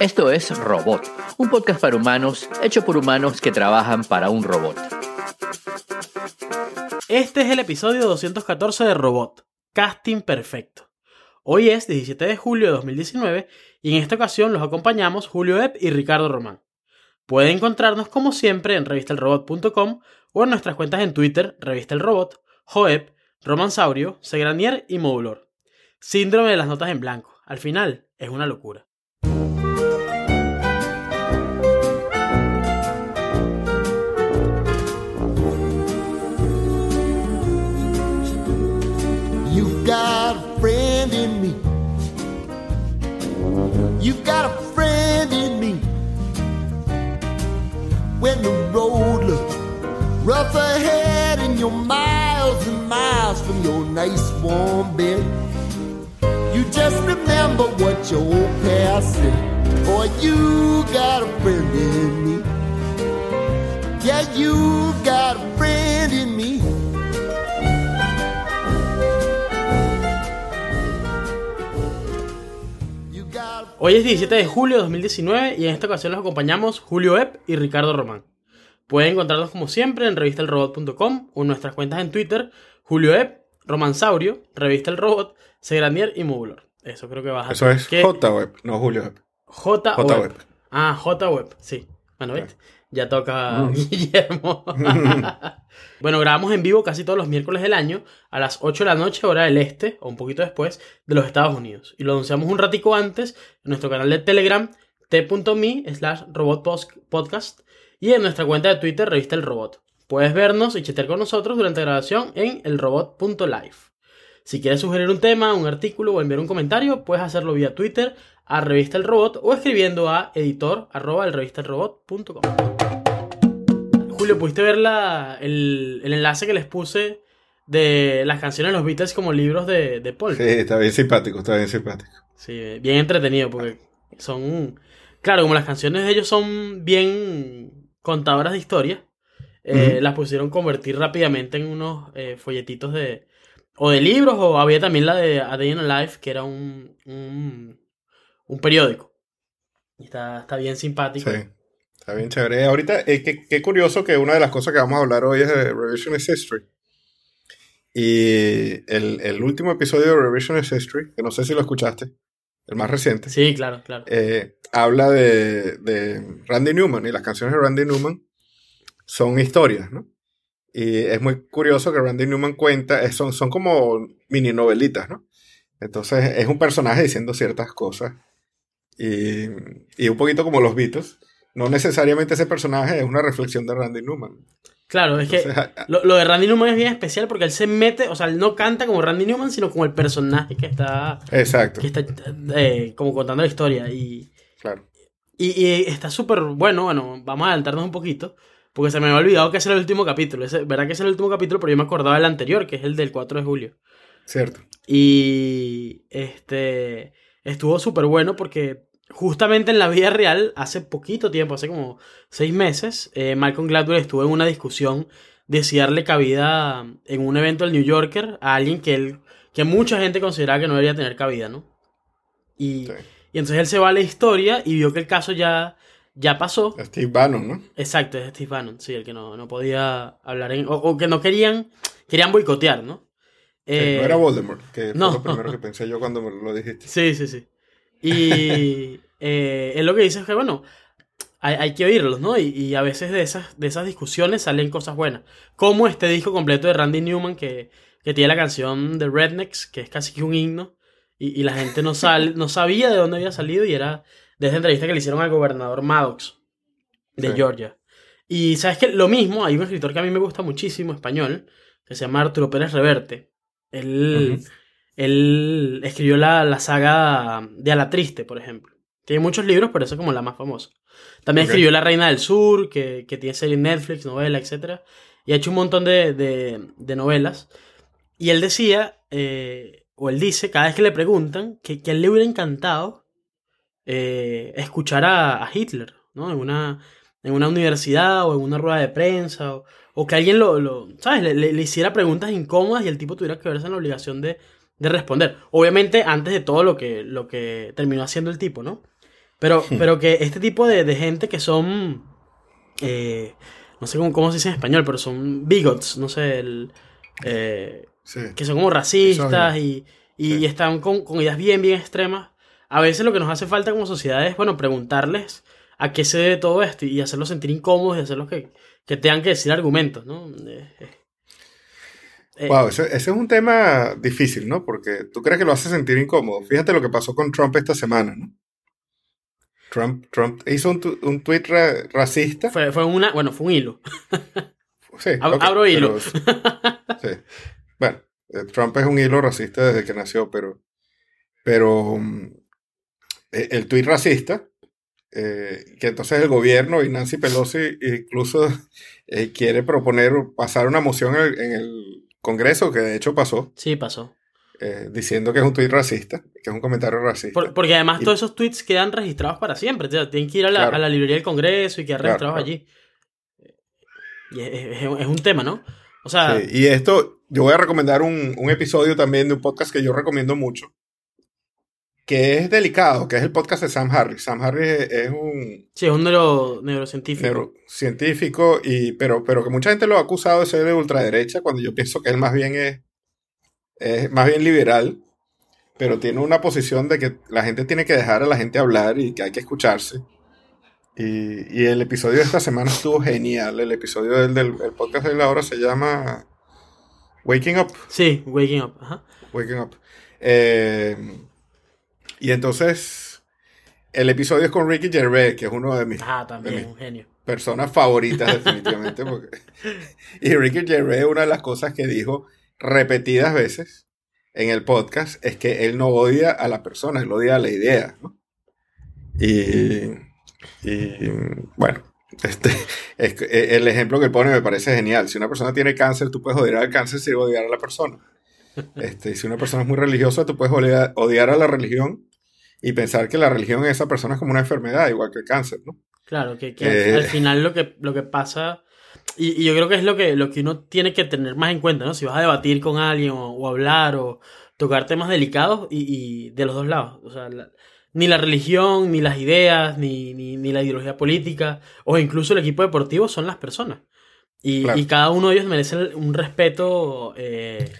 Esto es Robot, un podcast para humanos hecho por humanos que trabajan para un robot. Este es el episodio 214 de Robot, Casting Perfecto. Hoy es 17 de julio de 2019 y en esta ocasión los acompañamos Julio Epp y Ricardo Román. Pueden encontrarnos como siempre en revistelrobot.com o en nuestras cuentas en Twitter, Revista El Robot, Joep, Romansaurio, Segranier y Modulor. Síndrome de las notas en blanco. Al final, es una locura. When the road looks rough ahead and you're miles and miles from your nice warm bed, you just remember what your old past said. Boy, you got a friend in me. Yeah, you got a friend in me. Hoy es 17 de julio de 2019 y en esta ocasión los acompañamos Julio Epp y Ricardo Román. Pueden encontrarnos como siempre en revistelrobot.com o en nuestras cuentas en Twitter, Julio Epp, Romansaurio, Revista El Robot, Segranier y Modulor. Eso creo que vas a Eso es ¿Qué? J-Web, no Julio Web. J J Web. Web. Ah, J Web, sí. Bueno, ¿viste? Ya toca Guillermo. bueno, grabamos en vivo casi todos los miércoles del año a las 8 de la noche, hora del este, o un poquito después, de los Estados Unidos. Y lo anunciamos un ratico antes en nuestro canal de Telegram, t.me slash robotpodcast, y en nuestra cuenta de Twitter, Revista El Robot. Puedes vernos y chatear con nosotros durante la grabación en elrobot.live. Si quieres sugerir un tema, un artículo o enviar un comentario, puedes hacerlo vía Twitter a Revista El Robot o escribiendo a editor arroba. Julio, ¿pudiste ver la- el, el enlace que les puse de las canciones de los Beatles como libros de, de Paul? Sí, está bien simpático, está bien simpático. Sí, bien entretenido porque son... Claro, como las canciones de ellos son bien contadoras de historia, eh, las pusieron convertir rápidamente en unos eh, folletitos de... O de libros, o había también la de A Day in a Life, que era un, un, un periódico. Y está, está bien simpático. Sí, está bien chévere. Ahorita, eh, qué, qué curioso que una de las cosas que vamos a hablar hoy es de Revisionist History. Y el, el último episodio de Revisionist History, que no sé si lo escuchaste, el más reciente, Sí, claro, claro. eh, habla de, de Randy Newman y las canciones de Randy Newman son historias, ¿no? Y es muy curioso que Randy Newman cuenta, eh, son, son como mini novelitas, ¿no? Entonces es un personaje diciendo ciertas cosas y, y un poquito como los Beatles. No necesariamente ese personaje es una reflexión de Randy Newman. Claro, es que Entonces, lo, lo de Randy Newman es bien especial porque él se mete, o sea, él no canta como Randy Newman, sino como el personaje que está, exacto, que está eh, como contando la historia. Y, claro. Y, y está súper bueno, bueno, vamos a adelantarnos un poquito, porque se me había olvidado que ese era el último capítulo. Ese, ¿Verdad que ese era el último capítulo? Pero yo me acordaba del anterior, que es el del 4 de julio. Cierto. Y este estuvo súper bueno porque justamente en la vida real, hace poquito tiempo, hace como seis meses, eh, Malcolm Gladwell estuvo en una discusión de si darle cabida en un evento del New Yorker a alguien que él, que mucha gente consideraba que no debería tener cabida, ¿no? Y, Sí. y entonces él se va a la historia y vio que el caso ya, ya pasó. Steve Bannon, ¿no? Exacto, es Steve Bannon, sí, el que no, no podía hablar en... O, o que no querían, querían boicotear, ¿no? Sí, Eh, no era Voldemort, que fue no. lo primero que pensé yo cuando me lo dijiste. Sí, sí, sí. Y eh, él lo que dice es que, bueno, hay, hay que oírlos, ¿no? Y, y a veces de esas, de esas discusiones salen cosas buenas. Como este disco completo de Randy Newman que, que tiene la canción de Rednecks, que es casi que un himno, y, y la gente no, sal, no sabía de dónde había salido y era de esa entrevista que le hicieron al gobernador Maddox de Sí. Georgia. Y sabes que lo mismo, hay un escritor que a mí me gusta muchísimo, español, que se llama Arturo Pérez Reverte. Él. Él escribió la, la saga de A la Triste, por ejemplo. Tiene muchos libros, pero esa es como la más famosa. También escribió La Reina del Sur, que, que tiene serie en Netflix, novela, etc. Y ha hecho un montón de, de- de novelas. Y él decía, eh, o él dice, cada vez que le preguntan, que, que a él le hubiera encantado eh, escuchar a, a Hitler, ¿no? En una, en una universidad o en una rueda de prensa, o, o que alguien lo, lo- ¿sabes? Le, le- le hiciera preguntas incómodas y el tipo tuviera que verse en la obligación de, de responder. Obviamente antes de todo lo que, lo que terminó haciendo el tipo, ¿no? Pero, pero que este tipo de, de gente que son. eh, no sé cómo, cómo se dice en español, pero son bigots, no sé, el, eh, Sí. que son como racistas y, y Sí. están con, con ideas bien, bien extremas. A veces lo que nos hace falta como sociedad es, bueno, preguntarles a qué se debe todo esto y hacerlos sentir incómodos y hacerlos que, que tengan que decir argumentos, ¿no? Eh, Wow, ese, ese es un tema difícil, ¿no? Porque tú crees que lo hace sentir incómodo. Fíjate lo que pasó con Trump esta semana, ¿no? Trump, Trump hizo un, un tweet ra- racista. Fue, fue una, bueno, fue un hilo. Sí, Ab- abro hilo. sí. Bueno, eh, Trump es un hilo racista desde que nació, pero, pero mm, eh, el tuit racista, eh, que entonces el gobierno y Nancy Pelosi incluso eh, quiere proponer pasar una moción en el, en el Congreso, que de hecho pasó, Sí, pasó. eh, diciendo que es un tuit racista, que es un comentario racista. Por- porque además Y- todos esos tweets quedan registrados para siempre. O sea, tienen que ir a la, Claro. a la librería del Congreso y quedar Claro, registrados claro. allí. Y es, es- es un tema, ¿no? O sea, Sí, y esto, yo voy a recomendar un, un episodio también de un podcast que yo recomiendo mucho, que es delicado, que es el podcast de Sam Harris. Sam Harris es, un sí, es un neuro- neurocientífico. neurocientífico, y, pero, pero que mucha gente lo ha acusado de ser de ultraderecha, cuando yo pienso que él más bien es, es más bien liberal, pero tiene una posición de que la gente tiene que dejar a la gente hablar y que hay que escucharse. Y, y el episodio de esta semana estuvo genial. El episodio del, del el podcast de la hora se llama Waking Up. Sí, Waking Up. Ajá. Waking Up. Eh, y entonces, el episodio es con Ricky Gervais, que es uno de mis Ah, también, de mis un genio. personas favoritas, definitivamente. porque- y Ricky Gervais, una de las cosas que dijo repetidas veces en el podcast es que él no odia a la persona, él odia a la idea. ¿no? Y, y, bueno, este, es eh, el ejemplo que él pone me parece genial. Si una persona tiene cáncer, tú puedes odiar al cáncer sin odiar a la persona. Este, si una persona es muy religiosa, tú puedes odiar, odiar a la religión y pensar que la religión en esa persona es como una enfermedad, igual que el cáncer, ¿no? Claro, que, que Eh. al final lo que, lo que pasa, y, y yo creo que es lo que, lo que uno tiene que tener más en cuenta, ¿no? Si vas a debatir con alguien o, o hablar o tocar temas delicados y, y de los dos lados. O sea, la- ni la religión, ni las ideas, ni, ni, ni la ideología política, o incluso el equipo deportivo son las personas. Y, Claro. y cada uno de ellos merece un respeto, eh,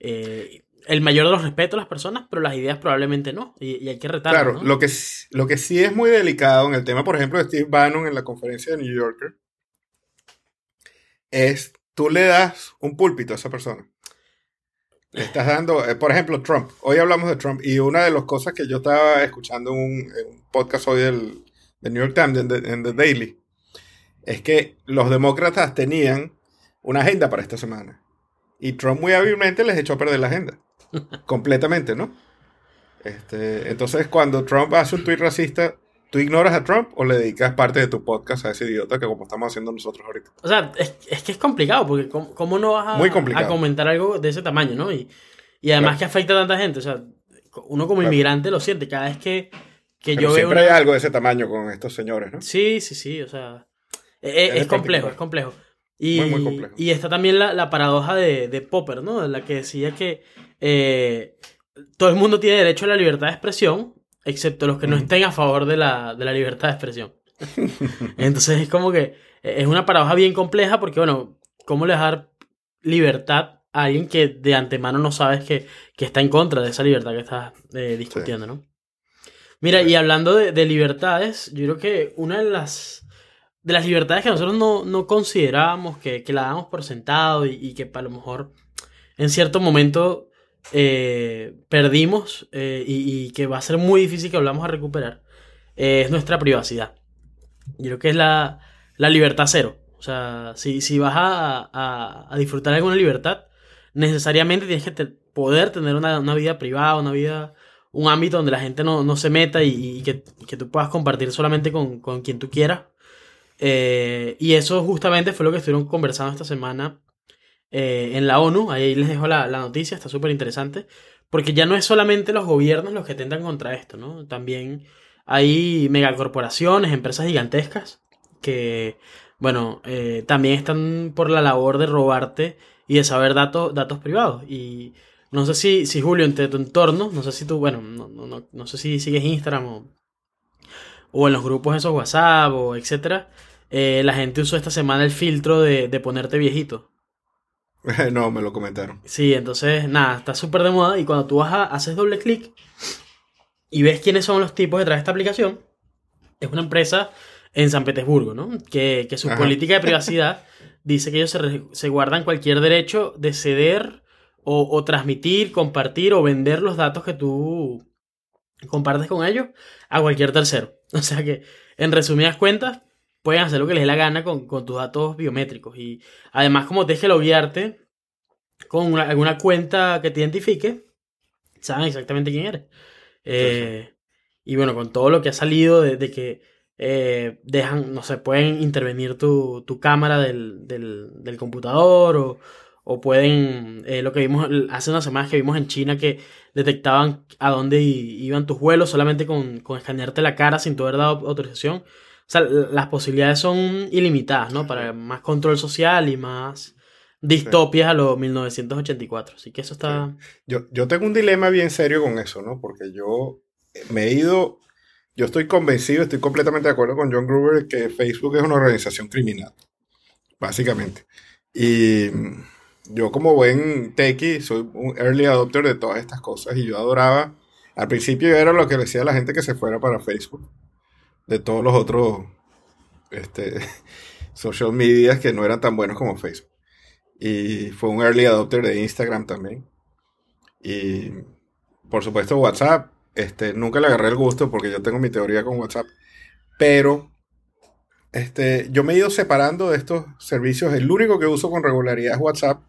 eh, el mayor de los respetos a las personas, pero las ideas probablemente no. Y, y hay que retarlas, Claro, ¿no? lo, que, lo que sí es muy delicado en el tema, por ejemplo, de Steve Bannon en la conferencia de New Yorker, es tú le das un púlpito a esa persona. Le estás dando, eh, por ejemplo, Trump. Hoy hablamos de Trump y una de las cosas que yo estaba escuchando en un, en un podcast hoy del, del New York Times, en The, en The Daily, es que los demócratas tenían una agenda para esta semana. Y Trump muy hábilmente les echó a perder la agenda. Completamente, ¿no? Este, entonces, cuando Trump hace un tweet racista, ¿tú ignoras a Trump o le dedicas parte de tu podcast a ese idiota que como estamos haciendo nosotros ahorita? O sea, es, es que es complicado, porque ¿cómo, cómo no vas a, Muy a comentar algo de ese tamaño, ¿no? Y, y además Claro. que afecta a tanta gente. O sea, uno como Claro. inmigrante lo siente cada vez que, que Pero yo veo siempre una... hay algo de ese tamaño con estos señores, ¿no? Sí, sí, sí, o sea, e- e- Es es, complejo, particular. es complejo. Y, Muy, muy complejo. y está también la, la paradoja de, de Popper, ¿no? La que decía que eh, todo el mundo tiene derecho a la libertad de expresión, excepto los que no estén a favor de la, de la libertad de expresión. Entonces es como que eh, es una paradoja bien compleja porque, bueno, ¿cómo le vas a dar libertad a alguien que de antemano no sabes que, que está en contra de esa libertad que estás eh, discutiendo, ¿no? Mira, Sí. y hablando de, de libertades, yo creo que una de las de las libertades que nosotros no, no considerábamos, que, que la damos por sentado y, y que a lo mejor en cierto momento eh, perdimos eh, y, que va a ser muy difícil que volvamos a recuperar, eh, es nuestra privacidad. Yo creo que es la, la libertad cero. O sea, si, si vas a, a- a disfrutar alguna libertad, necesariamente tienes que poder tener una, una vida privada, una vida, un ámbito donde la gente no, no se meta y, y que, que tú puedas compartir solamente con, con quien tú quieras. Y eso justamente fue lo que estuvieron conversando esta semana eh, en la ONU. Ahí les dejo la, la noticia, está súper interesante. Porque ya no es solamente los gobiernos los que tentan contra esto, ¿no? También hay megacorporaciones, empresas gigantescas que, bueno, eh, también están por la labor de robarte y de saber datos, datos privados. Y no sé si, si Julio, entre tu entorno, no sé si tú, bueno, no, no, no, no sé si sigues Instagram o, en los grupos esos WhatsApp o etcétera, eh, la gente usó esta semana el filtro de, de ponerte viejito. no, me lo comentaron. Sí, entonces, nada, está súper de moda y cuando tú vas a, haces doble clic y ves quiénes son los tipos detrás de esta aplicación, es una empresa en San Petersburgo, ¿no? Que, que su Ajá. política de privacidad dice que ellos se, re- se guardan cualquier derecho de ceder o, o transmitir, compartir o vender los datos que tú compartes con ellos a cualquier tercero. O sea que, en resumidas cuentas, pueden hacer lo que les dé la gana con, con tus datos biométricos. Y además, como tienes que loguearte con una- alguna cuenta que te identifique, saben exactamente quién eres. Eh, Y bueno, con todo lo que ha salido de, que eh, dejan, no sé, pueden intervenir tu, tu cámara del, del, computador o, o pueden, eh, lo que vimos hace unas semanas que vimos en China que detectaban a dónde iban tus vuelos solamente con, con escanearte la cara sin tu haber dado autorización. Sea, las posibilidades son ilimitadas, ¿no? Para más control social y más distopias a los 1984. Así que eso está... Yo, yo tengo un dilema bien serio con eso, ¿no? Porque yo me he ido, yo estoy convencido, estoy completamente de acuerdo con John Gruber que Facebook es una organización criminal, básicamente. Y yo como buen techie soy un early adopter de todas estas cosas y yo adoraba, al principio yo era lo que decía a la gente que se fuera para Facebook, de todos los otros este, social medias que no eran tan buenos como Facebook. Y fue un early adopter de Instagram también. Y por supuesto WhatsApp, este, nunca le agarré el gusto porque yo tengo mi teoría con WhatsApp. Pero este, yo me he ido separando de estos servicios. El único que uso con regularidad es WhatsApp.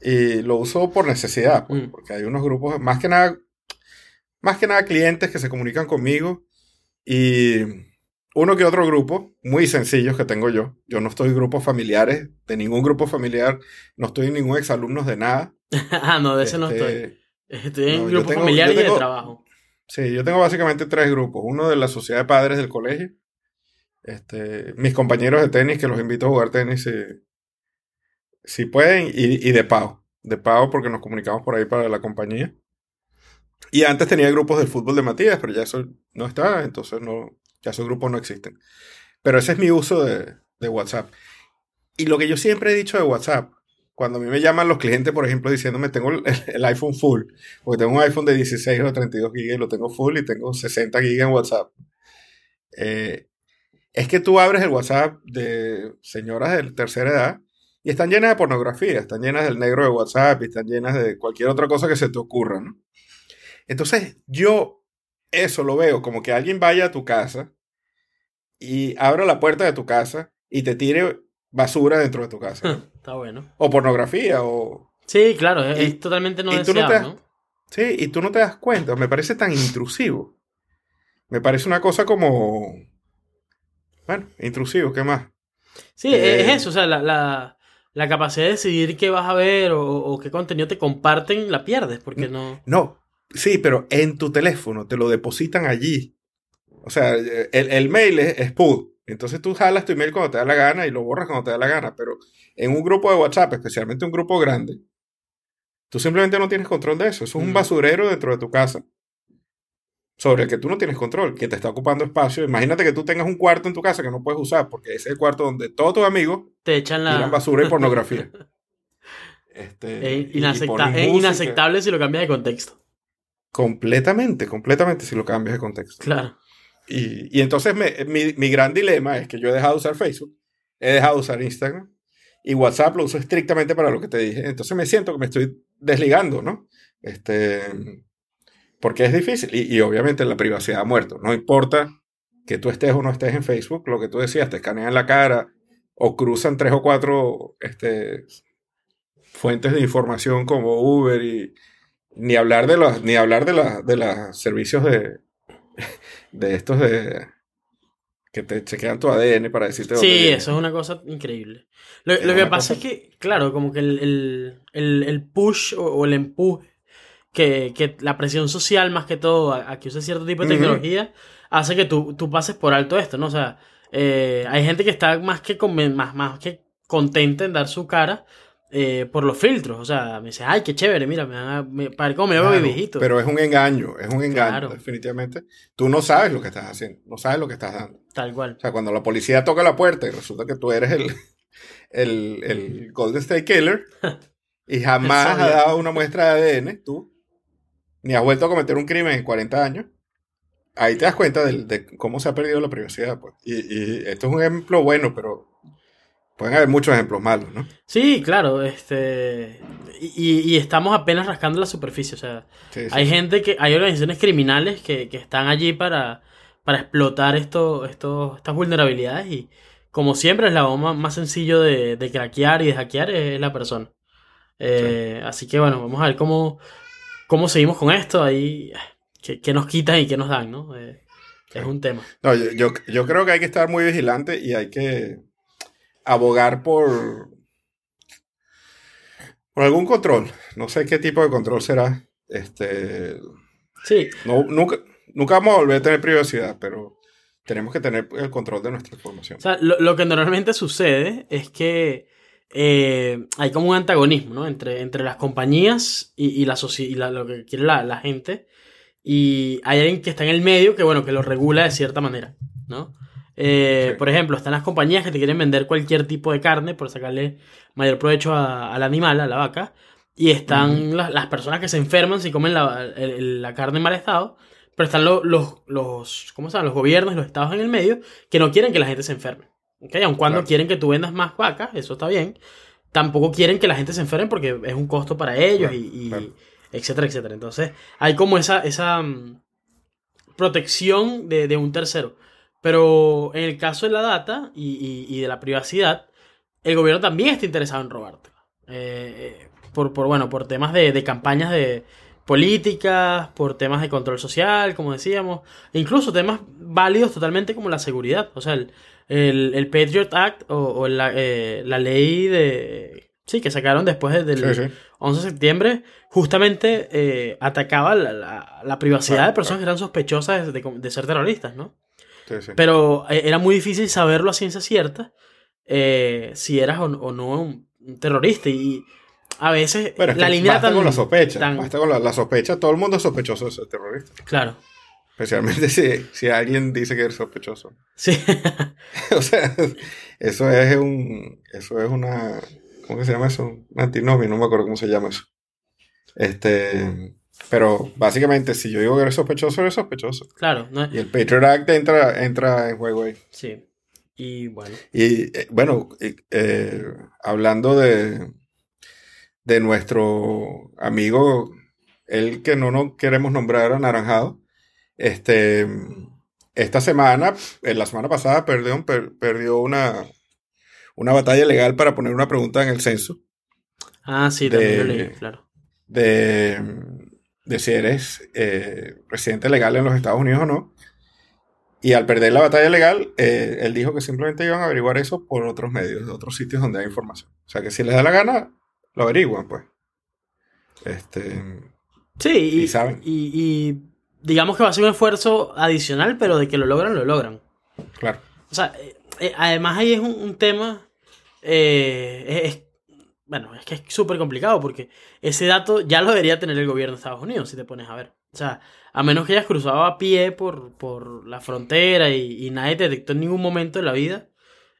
Y lo uso por necesidad, pues, Mm. porque hay unos grupos, más que nada, más que nada clientes que se comunican conmigo. Y uno que otro grupo, muy sencillos que tengo yo. Yo no estoy en grupos familiares, de ningún grupo familiar, no estoy en ningún exalumnos de nada. ah, no, de ese no Este, estoy. Estoy en no, yo grupo tengo- familiar yo y de trabajo. Sí, yo tengo básicamente tres grupos. Uno de la sociedad de padres del colegio. Este, mis compañeros de tenis, que los invito a jugar tenis si, si pueden. Y, y de PAO. De PAO porque nos comunicamos por ahí para la compañía. Y antes tenía grupos del fútbol de Matías, pero ya eso no está, entonces no, ya esos grupos no existen. Pero ese es mi uso de, de WhatsApp. Y lo que yo siempre he dicho de WhatsApp, cuando a mí me llaman los clientes, por ejemplo, diciéndome, tengo el, iPhone full, porque tengo un iPhone de 16 o 32 gigas y lo tengo full y tengo 60 gigas en WhatsApp. Eh, es que tú abres el WhatsApp de señoras de tercera edad y están llenas de pornografía, están llenas del negro de WhatsApp y están llenas de cualquier otra cosa que se te ocurra, ¿no? Entonces, yo eso lo veo como que alguien vaya a tu casa y abra la puerta de tu casa y te tire basura dentro de tu casa. Está bueno. O pornografía, o... Sí, claro, es, Y- es totalmente no deseado, Sí, y tú no te das cuenta. Me parece tan intrusivo. Me parece una cosa como... Bueno, intrusivo, ¿qué más? Sí, Eh, es eso, o sea, la, la, la capacidad de decidir qué vas a ver o, o qué contenido te comparten la pierdes, porque no... No, sí, pero en tu teléfono te lo depositan allí. O sea, el, el mail es, es PUD. Entonces tú jalas tu email cuando te da la gana y lo borras cuando te da la gana. Pero en un grupo de WhatsApp, especialmente un grupo grande, tú simplemente no tienes control de eso. Eso es un Mm. basurero dentro de tu casa. Sobre el que tú no tienes control, que te está ocupando espacio. Imagínate que tú tengas un cuarto en tu casa que no puedes usar, porque es el cuarto donde todos tus amigos Te echan la... tiran basura y pornografía. Este, Es, y inaceptable si lo cambias de contexto. Completamente, completamente si lo cambias de contexto. Claro. Y, y entonces me- mi, mi gran dilema es que yo he dejado de usar Facebook, he dejado de usar Instagram y WhatsApp lo uso estrictamente para lo que te dije. Entonces me siento que me estoy desligando, ¿no? Este, porque es difícil y, y obviamente la privacidad ha muerto. No importa que tú estés o no estés en Facebook, lo que tú decías, te escanean la cara o cruzan tres o cuatro este, fuentes de información como Uber y ni hablar de los ni hablar de, la- de los servicios de, de estos de que te chequean tu ADN para decirte dónde Sí, eso es una cosa increíble. Lo, lo que pasa cosa- es que, claro, como que el, el, el- el push o, o el empuje, que, que la presión social más que todo a, a que uses cierto tipo de tecnología, hace que tú, tú pases por alto esto, ¿no? O sea, eh, hay gente que está más que, más, más que contenta en dar su cara eh, por los filtros. O sea, me dice, ay, qué chévere, mira, me, a- me, para cómo me veo mi Claro, viejito. Pero es un engaño, es un engaño, Claro. definitivamente. Tú no sabes lo que estás haciendo, no sabes lo que estás dando. Tal cual. O sea, cuando la policía toca la puerta y resulta que tú eres el, el, el Golden State Killer y jamás has dado una muestra de ADN, tú, ni has vuelto a cometer un crimen en 40 años, ahí te das cuenta del- de, cómo se ha perdido la privacidad. Pues. Y, y esto es un ejemplo bueno, pero pueden haber muchos ejemplos malos, ¿no? Sí, claro, este. Y, y estamos apenas rascando la superficie. O sea, Sí, sí, hay sí. gente que. Hay organizaciones criminales que, que están allí para, para explotar esto, esto, estas vulnerabilidades. Y como siempre, el lado más, más sencillo de, de craquear y de hackear es la persona. Eh, Así que bueno, vamos a ver cómo, cómo seguimos con esto. Ahí. ¿Qué, qué nos quitan y qué nos dan, ¿no? Eh. Es un tema. No, yo, yo, yo creo que hay que estar muy vigilante y hay que abogar por, por algún control. No sé qué tipo de control será. Este, Sí, no, nunca, nunca vamos a volver a tener privacidad, pero tenemos que tener el control de nuestra información. O sea, lo, lo que normalmente sucede es que eh, hay como un antagonismo, ¿no? Entre, entre las compañías y, y la soci- y la- lo que quiere la, la gente. Y hay alguien que está en el medio que, bueno, que lo regula de cierta manera, ¿no? Eh, Sí. Por ejemplo, están las compañías que te quieren vender cualquier tipo de carne por sacarle mayor provecho a- al animal, a la vaca. Y están las, las personas que se enferman si comen la, el- la carne en mal estado. Pero están lo- los, los, ¿cómo se llama? los gobiernos los estados en el medio que no quieren que la gente se enferme. ¿ok? Aun cuando Claro. quieren que tú vendas más vacas, eso está bien. Tampoco quieren que la gente se enferme porque es un costo para ellos Claro, y, y claro. etcétera, etcétera. Entonces, hay como esa, esa mm, protección de, de un tercero. Pero en el caso de la data y, y- y de la privacidad, el gobierno también está interesado en robártela. Eh, eh, por, por, bueno, por temas de, de campañas de políticas, por temas de control social, como decíamos, e incluso temas válidos totalmente como la seguridad. O sea, el, el, el Patriot Act o, o la, eh, la ley de... Sí, que sacaron después de- del Sí, sí. 11 de septiembre, justamente eh, atacaba la, la- la privacidad Claro, de personas que eran sospechosas de, de- de ser terroristas, ¿no? Sí, sí. Pero eh, era muy difícil saberlo a ciencia cierta eh, si eras o, o no un, terrorista. Y a veces Bueno, es la línea basta tan... con la sospecha. tan- Basta con la, la sospecha. Todo el mundo es sospechoso de ser terrorista. Claro. Especialmente si, si alguien dice que eres sospechoso. Sí. o sea, eso es un. Eso es una. ¿Cómo que se llama eso? Un antinomio, no me acuerdo cómo se llama eso. Este. Pero básicamente, si yo digo que eres sospechoso, eres sospechoso. claro. ¿no? Y el Patriot Act entra, entra en juego ahí. Sí. Y bueno. Y eh, bueno, eh, eh, hablando de, de nuestro amigo, el que no nos queremos nombrar anaranjado, este, esta semana, en la semana pasada, perdió, per- perdió una, una batalla legal para poner una pregunta en el censo Ah, sí, De- también lo leí, claro. de, de si eres eh, residente legal en los Estados Unidos o no. Y al perder la batalla legal, eh, él dijo que simplemente iban a averiguar eso por otros medios, de otros sitios donde hay información. O sea que si les da la gana, lo averiguan, pues. Este, Sí, y, Y saben. y- y digamos que va a ser un esfuerzo adicional, pero de que lo logran, lo logran. claro. O sea, eh, eh, además ahí es un, un tema. eh, es- bueno, es que es súper complicado porque ese dato ya lo debería tener el gobierno de Estados Unidos, si te pones a ver. O sea, a menos que hayas cruzado a pie por, por la frontera y, y nadie te detectó en ningún momento de la vida,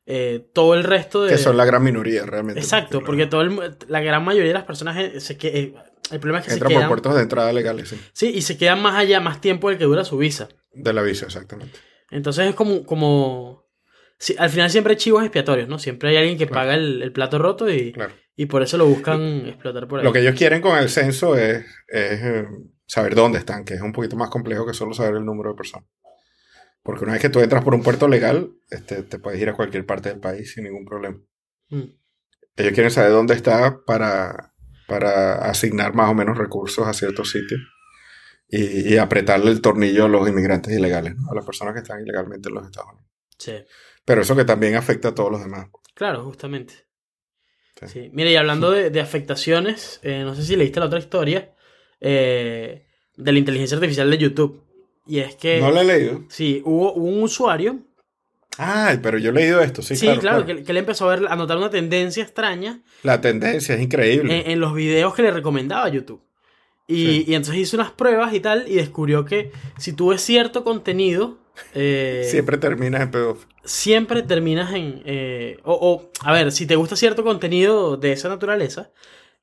eh, todo el resto de. Que son la gran minoría, realmente. Exacto, porque todo el la gran mayoría de las personas eh, se que, eh, el problema es que Entran se por quedan. puertos de entrada legales, sí. Sí, y se quedan más allá, más tiempo del que dura su visa. De la visa, exactamente. Entonces es como, como sí, al final siempre hay chivos expiatorios, ¿no? Siempre hay alguien que Claro. paga el, el plato roto y, Claro. y por eso lo buscan explotar por ahí. Lo que ellos quieren con el censo es, es, eh, saber dónde están, que es un poquito más complejo que solo saber el número de personas. Porque una vez que tú entras por un puerto legal, este, te puedes ir a cualquier parte del país sin ningún problema. Mm, Ellos quieren saber dónde está para, para asignar más o menos recursos a ciertos sitios y, y apretarle el tornillo a los inmigrantes ilegales, ¿no? a las personas que están ilegalmente en los Estados Unidos. sí, Pero eso que también afecta a todos los demás. claro, justamente. Sí. Sí. Mira, y hablando de, de afectaciones, eh, no sé si leíste la otra historia eh, de la inteligencia artificial de YouTube. Y es que... No lo he leído. Sí, hubo, hubo un usuario Ay, pero yo he leído esto, sí, Sí, claro. claro, claro. Que, que él empezó a, ver, a notar una tendencia extraña La tendencia es increíble. en, en los videos que le recomendaba YouTube. Y, Sí. y entonces hizo unas pruebas y tal, y descubrió que si tú ves cierto contenido, eh, Siempre terminas en pedófilo. siempre terminas en... eh, o, o, a ver, si te gusta cierto contenido de esa naturaleza,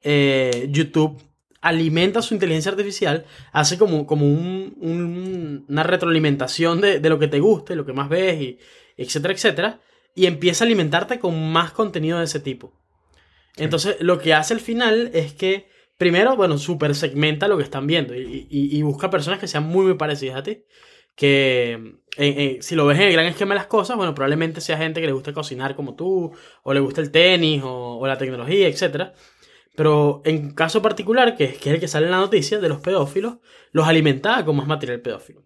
eh, YouTube alimenta su inteligencia artificial, hace como, como un- un- una retroalimentación de, de lo que te guste, lo que más ves, y etcétera, etcétera, y empieza a alimentarte con más contenido de ese tipo. Entonces, lo que hace al final es que, primero, bueno, super segmenta lo que están viendo y, y- y busca personas que sean muy, muy parecidas a ti. Que eh, eh, si lo ves en el gran esquema de las cosas, bueno, probablemente sea gente que le guste cocinar como tú, o le gusta el tenis, o, o la tecnología, etcétera. Pero en caso particular, que, es- que es el que sale en la noticia de los pedófilos, los alimentaba con más material pedófilo.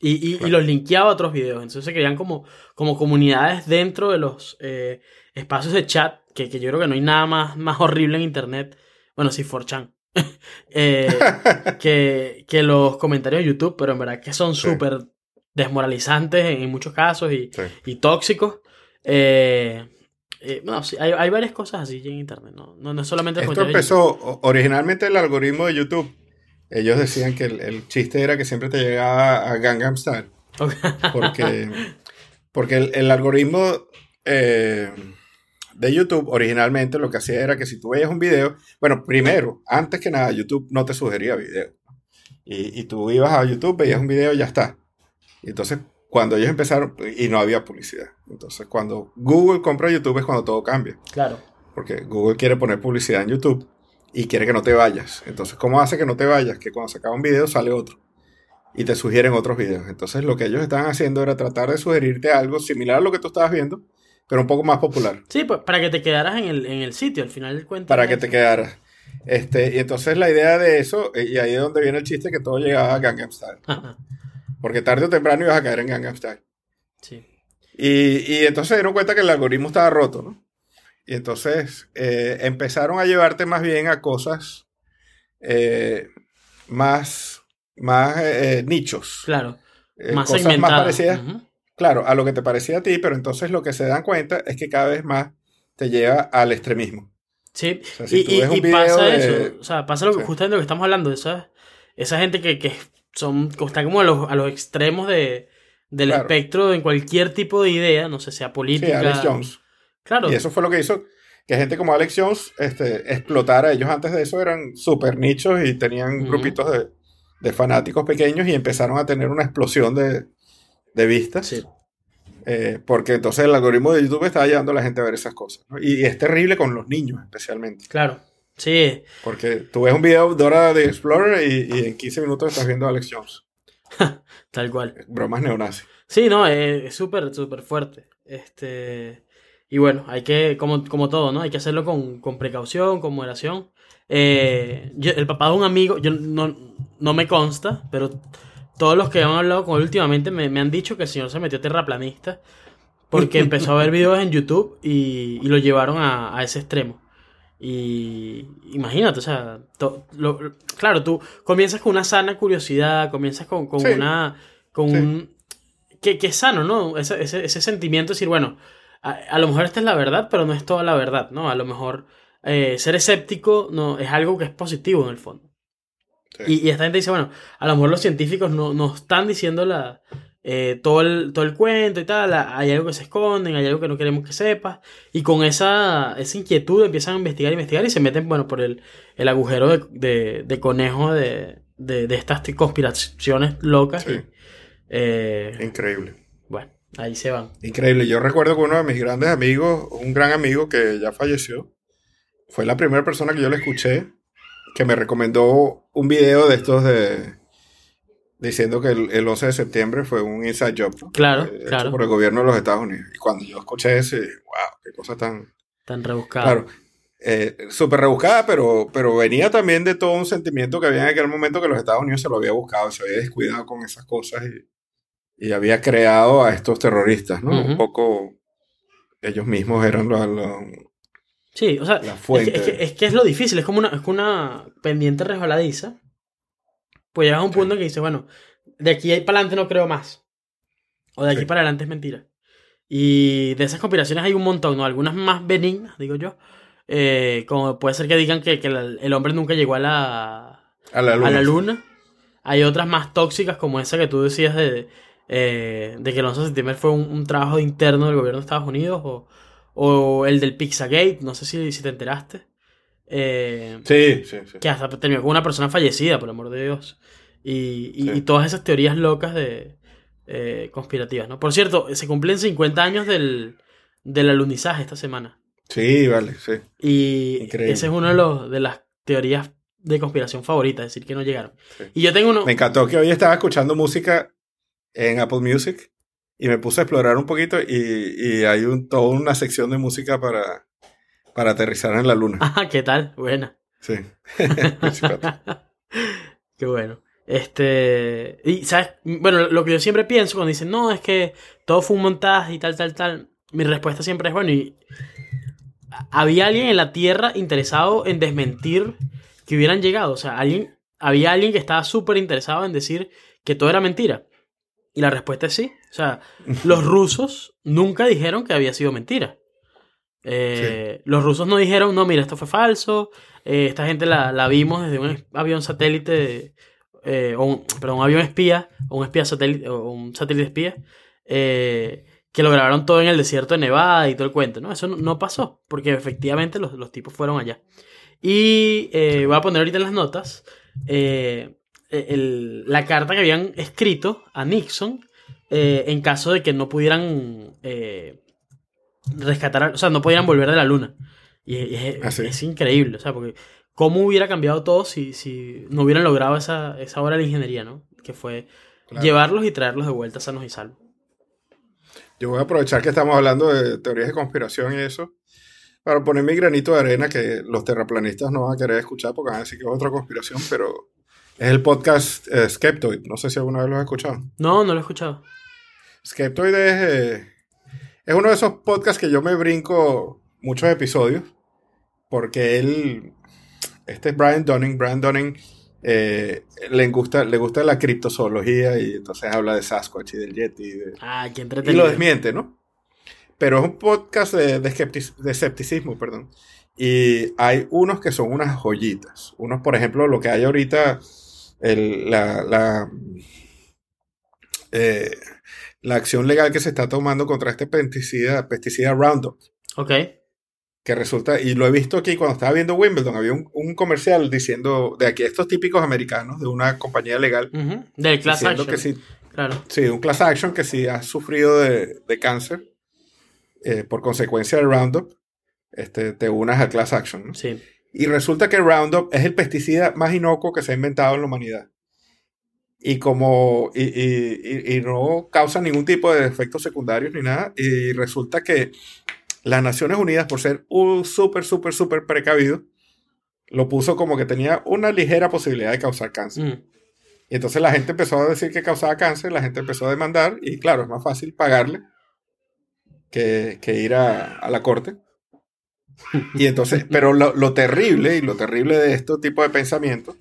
Y, y- y Claro. los linkeaba a otros videos. Entonces se crean como, como comunidades dentro de los eh, espacios de chat, que, que yo creo que no hay nada más, más horrible en internet. Bueno, sí, 4chan. Eh, que, que los comentarios de YouTube, pero en verdad que son Sí. súper desmoralizantes en, en muchos casos y, Sí. y tóxicos. Eh, eh, no, sí, hay, hay varias cosas así en internet, no, no, no es solamente el Esto empezó, originalmente el algoritmo de YouTube, ellos decían que el, el chiste era que siempre te llegaba a Gangnam Style. Porque, porque el, el algoritmo eh, de YouTube originalmente lo que hacía era que si tú veías un video, bueno, primero, antes que nada, YouTube no te sugería video. Y, y tú ibas a YouTube, veías un video y ya está. Y entonces, cuando ellos empezaron, y no había publicidad. Entonces, cuando Google compra YouTube es cuando todo cambia. claro. Porque Google quiere poner publicidad en YouTube y quiere que no te vayas. Entonces, ¿cómo hace que no te vayas? Que cuando se acaba un video sale otro. Y te sugieren otros videos. Entonces, lo que ellos estaban haciendo era tratar de sugerirte algo similar a lo que tú estabas viendo, pero un poco más popular. Sí, pues para que te quedaras en el, en el sitio, al final del cuento. Para que te quedaras. Este, y entonces la idea de eso, eh, y ahí es donde viene el chiste que todo llegaba a Gangnam Style. Porque tarde o temprano ibas a caer en Gangnam Style. sí. Y, y entonces se dieron cuenta que el algoritmo estaba roto, ¿no? Y entonces eh, empezaron a llevarte más bien a cosas eh, más, más eh, nichos. Claro. Más cosas más parecidas. Claro, a lo que te parecía a ti, pero entonces lo que se dan cuenta es que cada vez más te lleva al extremismo. Sí, O sea, si y, pasa de- eso, o sea, pasa lo que, Sí. justamente lo que estamos hablando, esa, esa gente que, que son, que está como a los, a los extremos de, del Claro. espectro en cualquier tipo de idea, no sé, sea Sí, política. Alex Jones. Claro, Y eso fue lo que hizo que gente como Alex Jones este, explotara. Ellos antes de eso eran súper nichos y tenían grupitos de, de fanáticos pequeños y empezaron a tener una explosión de, de vistas. Sí. Eh, porque entonces el algoritmo de YouTube estaba llevando a la gente a ver esas cosas. ¿no? Y, y es terrible con los niños especialmente. claro. Sí, Porque tú ves un video de Dora de Explorer y, y en 15 minutos estás viendo a Alex Jones. tal cual. Bromas neonazis. Sí, no, es es súper, súper fuerte. Este. Y bueno, hay que, como, como todo, ¿no? Hay que hacerlo con, con precaución, con moderación. Eh, yo- el papá de un amigo, yo no, no me consta, pero todos los que han hablado con él últimamente me, me han dicho que el señor se metió terraplanista porque empezó a ver videos en YouTube y, y lo llevaron a, a ese extremo. Y imagínate, o sea, to- lo- lo- claro, tú comienzas con una sana curiosidad, comienzas con, con Sí. una, con Sí. un, que, que es sano, ¿no? Ese, ese, ese sentimiento de decir, bueno, a, a lo mejor esta es la verdad, pero no es toda la verdad, ¿no? A lo mejor eh, ser escéptico no, es algo que es positivo en el fondo. Sí. Y, y esta gente dice, bueno, a lo mejor los científicos no, no están diciendo la, eh, todo, el, todo el cuento y tal, hay algo que se esconden, hay algo que no queremos que sepas, y con esa, esa inquietud empiezan a investigar, investigar y se meten, bueno, por el, el agujero de, de, de conejo de, de, de estas conspiraciones locas. Sí. y, eh, Increíble. bueno, ahí se van. Increíble. Yo recuerdo que uno de mis grandes amigos, un gran amigo que ya falleció, fue la primera persona que yo le escuché que me recomendó un video de estos de diciendo que el, el 11 de septiembre fue un inside job. Claro, Eh, hecho claro. por el gobierno de los Estados Unidos. Y cuando yo escuché eso, wow, qué cosa tan... Tan rebuscado. Claro, eh, súper rebuscada, pero, pero venía también de todo un sentimiento que había en aquel momento que los Estados Unidos se lo había buscado, se había descuidado con esas cosas y, y había creado a estos terroristas, ¿no? Un poco ellos mismos eran los- los- Sí, o sea, la es que, es, que, es que es lo difícil, es como una, es como una pendiente resbaladiza. Pues llegas a un punto en que dices, bueno, de aquí para adelante no creo más. O de aquí Sí. para adelante es mentira. Y de esas conspiraciones hay un montón, ¿no? Algunas más benignas, digo yo. Eh, como puede ser que digan que, que la- el hombre nunca llegó a la, A la luna. a la luna. Hay otras más tóxicas como esa que tú decías de, eh, de que el 11 de septiembre fue un, un trabajo interno del gobierno de Estados Unidos o, o el del Pizzagate, no sé si, si te enteraste. Eh, Sí, sí, sí. que hasta terminó con una persona fallecida, por el amor de Dios. Y, y- Sí. y todas esas teorías locas de eh, conspirativas, ¿no? Por cierto, se cumplen 50 años del, del alunizaje esta semana. Sí, vale, sí. Y Increíble. ese es uno de, los, de las teorías de conspiración favoritas, es decir, que no llegaron. Sí. Y yo tengo uno... Me encantó que hoy estaba escuchando música en Apple Music y me puse a explorar un poquito y, y hay un, toda una sección de música para, para aterrizar en la luna. Ah, ¿qué tal? Buena. Sí. Qué bueno. Este. Y, ¿sabes? Bueno, lo que yo siempre pienso cuando dicen, no, es que todo fue un montaje y tal, tal, tal. Mi respuesta siempre es, bueno, y. ¿Había alguien en la Tierra interesado en desmentir que hubieran llegado? O sea, alguien. Había alguien que estaba súper interesado en decir que todo era mentira. Y la respuesta es sí. O sea, los rusos nunca dijeron que había sido mentira. Eh, Los rusos no dijeron, no, mira, esto fue falso. eh, esta gente la, la vimos desde un avión satélite, eh, o un, perdón, un avión espía, o un espía satélite, o un satélite espía, que lo grabaron todo en el desierto de Nevada y todo el cuento, ¿no? Eso no, no pasó, porque efectivamente los, los tipos fueron allá. Y voy a poner ahorita en las notas el- la carta que habían escrito a Nixon eh, en caso de que no pudieran eh, rescatar, o sea, no pudieran volver de la luna. Y, y es, Ah, sí. es increíble, o sea, porque cómo hubiera cambiado todo si, si no hubieran logrado esa, esa obra de ingeniería, ¿no? Que fue Claro. llevarlos y traerlos de vuelta sanos y salvos. Yo voy a aprovechar que estamos hablando de teorías de conspiración y eso para poner mi granito de arena que los terraplanistas no van a querer escuchar porque van a decir que es otra conspiración, pero es el podcast eh, Skeptoid. No sé si alguna vez lo has escuchado. No, no lo he escuchado. Skeptoid es, eh, es uno de esos podcasts que yo me brinco muchos episodios porque él, este es Brian Dunning, Brian Dunning eh, le, gusta, le gusta la criptozoología y entonces habla de Sasquatch y del Yeti y de, Ah, qué y lo desmiente, ¿no? Pero es un podcast de, de, esceptic- de escepticismo, perdón. Y hay unos que son unas joyitas. Unos, por ejemplo, lo que hay ahorita, el- la, la, eh, la acción legal que se está tomando contra este pesticida, pesticida Roundup, Ok. que resulta, y lo he visto aquí cuando estaba viendo Wimbledon, había un, un comercial diciendo de aquí estos típicos americanos de una compañía legal Ujú. Del class action. que si Claro. Sí, un class action que si has sufrido de, de cáncer eh, por consecuencia del Roundup, este, te unas al class action. ¿no? Sí. Y resulta que Roundup es el pesticida más inocuo que se ha inventado en la humanidad. Y como y, y- y- no causa ningún tipo de efectos secundarios ni nada. Y resulta que las Naciones Unidas, por ser un súper, súper, súper precavido, lo puso como que tenía una ligera posibilidad de causar cáncer. Mm. Y entonces la gente empezó a decir que causaba cáncer, la gente empezó a demandar y claro, es más fácil pagarle que, que ir a, a la corte. Y entonces, pero lo, lo terrible y lo terrible de este tipo de pensamientos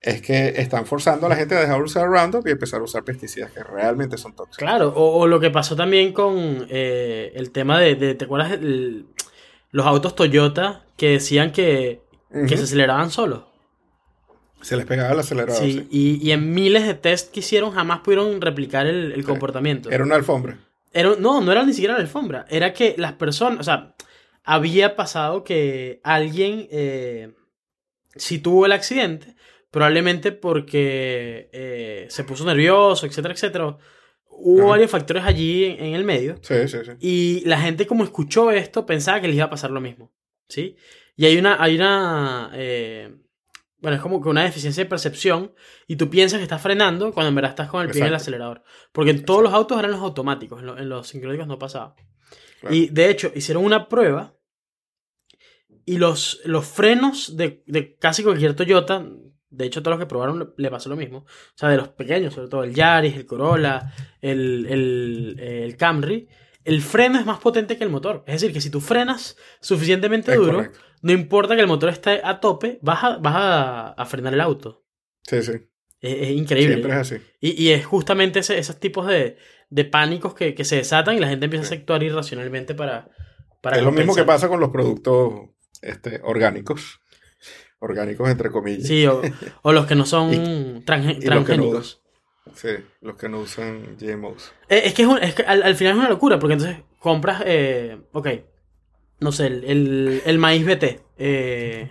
es que están forzando a la gente a dejar de usar Roundup y empezar a usar pesticidas que realmente son tóxicos. Claro, o, o lo que pasó también con eh, el tema de, de- ¿te acuerdas? El- los autos Toyota que decían que, que se aceleraban solos. Se les pegaba el acelerador. Sí, sí. Y, y en miles de test que hicieron jamás pudieron replicar el, el Sí. comportamiento. Era una alfombra. Era- no, no era ni siquiera la alfombra. Era que las personas, o sea, había pasado que alguien eh, sí tuvo el accidente, probablemente porque eh, se puso nervioso, etcétera, etcétera. Hubo Ajá. varios factores allí en, en el medio. Sí, sí, sí. Y la gente como escuchó esto pensaba que les iba a pasar lo mismo. ¿Sí? Y hay una, hay una, eh, bueno, es como que una deficiencia de percepción y tú piensas que estás frenando cuando en verdad estás con el pie en el acelerador. Porque en todos los autos eran los automáticos, en, lo- en los sincrónicos no pasaba. Claro. Y de hecho, hicieron una prueba y los, los frenos de, de casi cualquier Toyota, de hecho todos los que probaron le, pasó lo mismo, o sea, de los pequeños, sobre todo el Yaris, el Corolla, el, el, el Camry, el freno es más potente que el motor. Es decir, que si tú frenas suficientemente Es duro, correcto. no importa que el motor esté a tope, vas a, vas a, a frenar el auto. Sí, sí. Es, es increíble. Siempre es así. Y, y es justamente ese- esos tipos de, de pánicos que, que se desatan y la gente empieza a actuar irracionalmente para... para es lo mismo que pasa con los productos este, orgánicos. Orgánicos entre comillas. Sí, o, o los que no son Y- transge- y los que no- transgénicos. Sí, los que no usan GMOs. Eh, Es que, es, un- es que al, al final es una locura, porque entonces compras, eh, ok, no sé, el, el- el maíz BT, eh,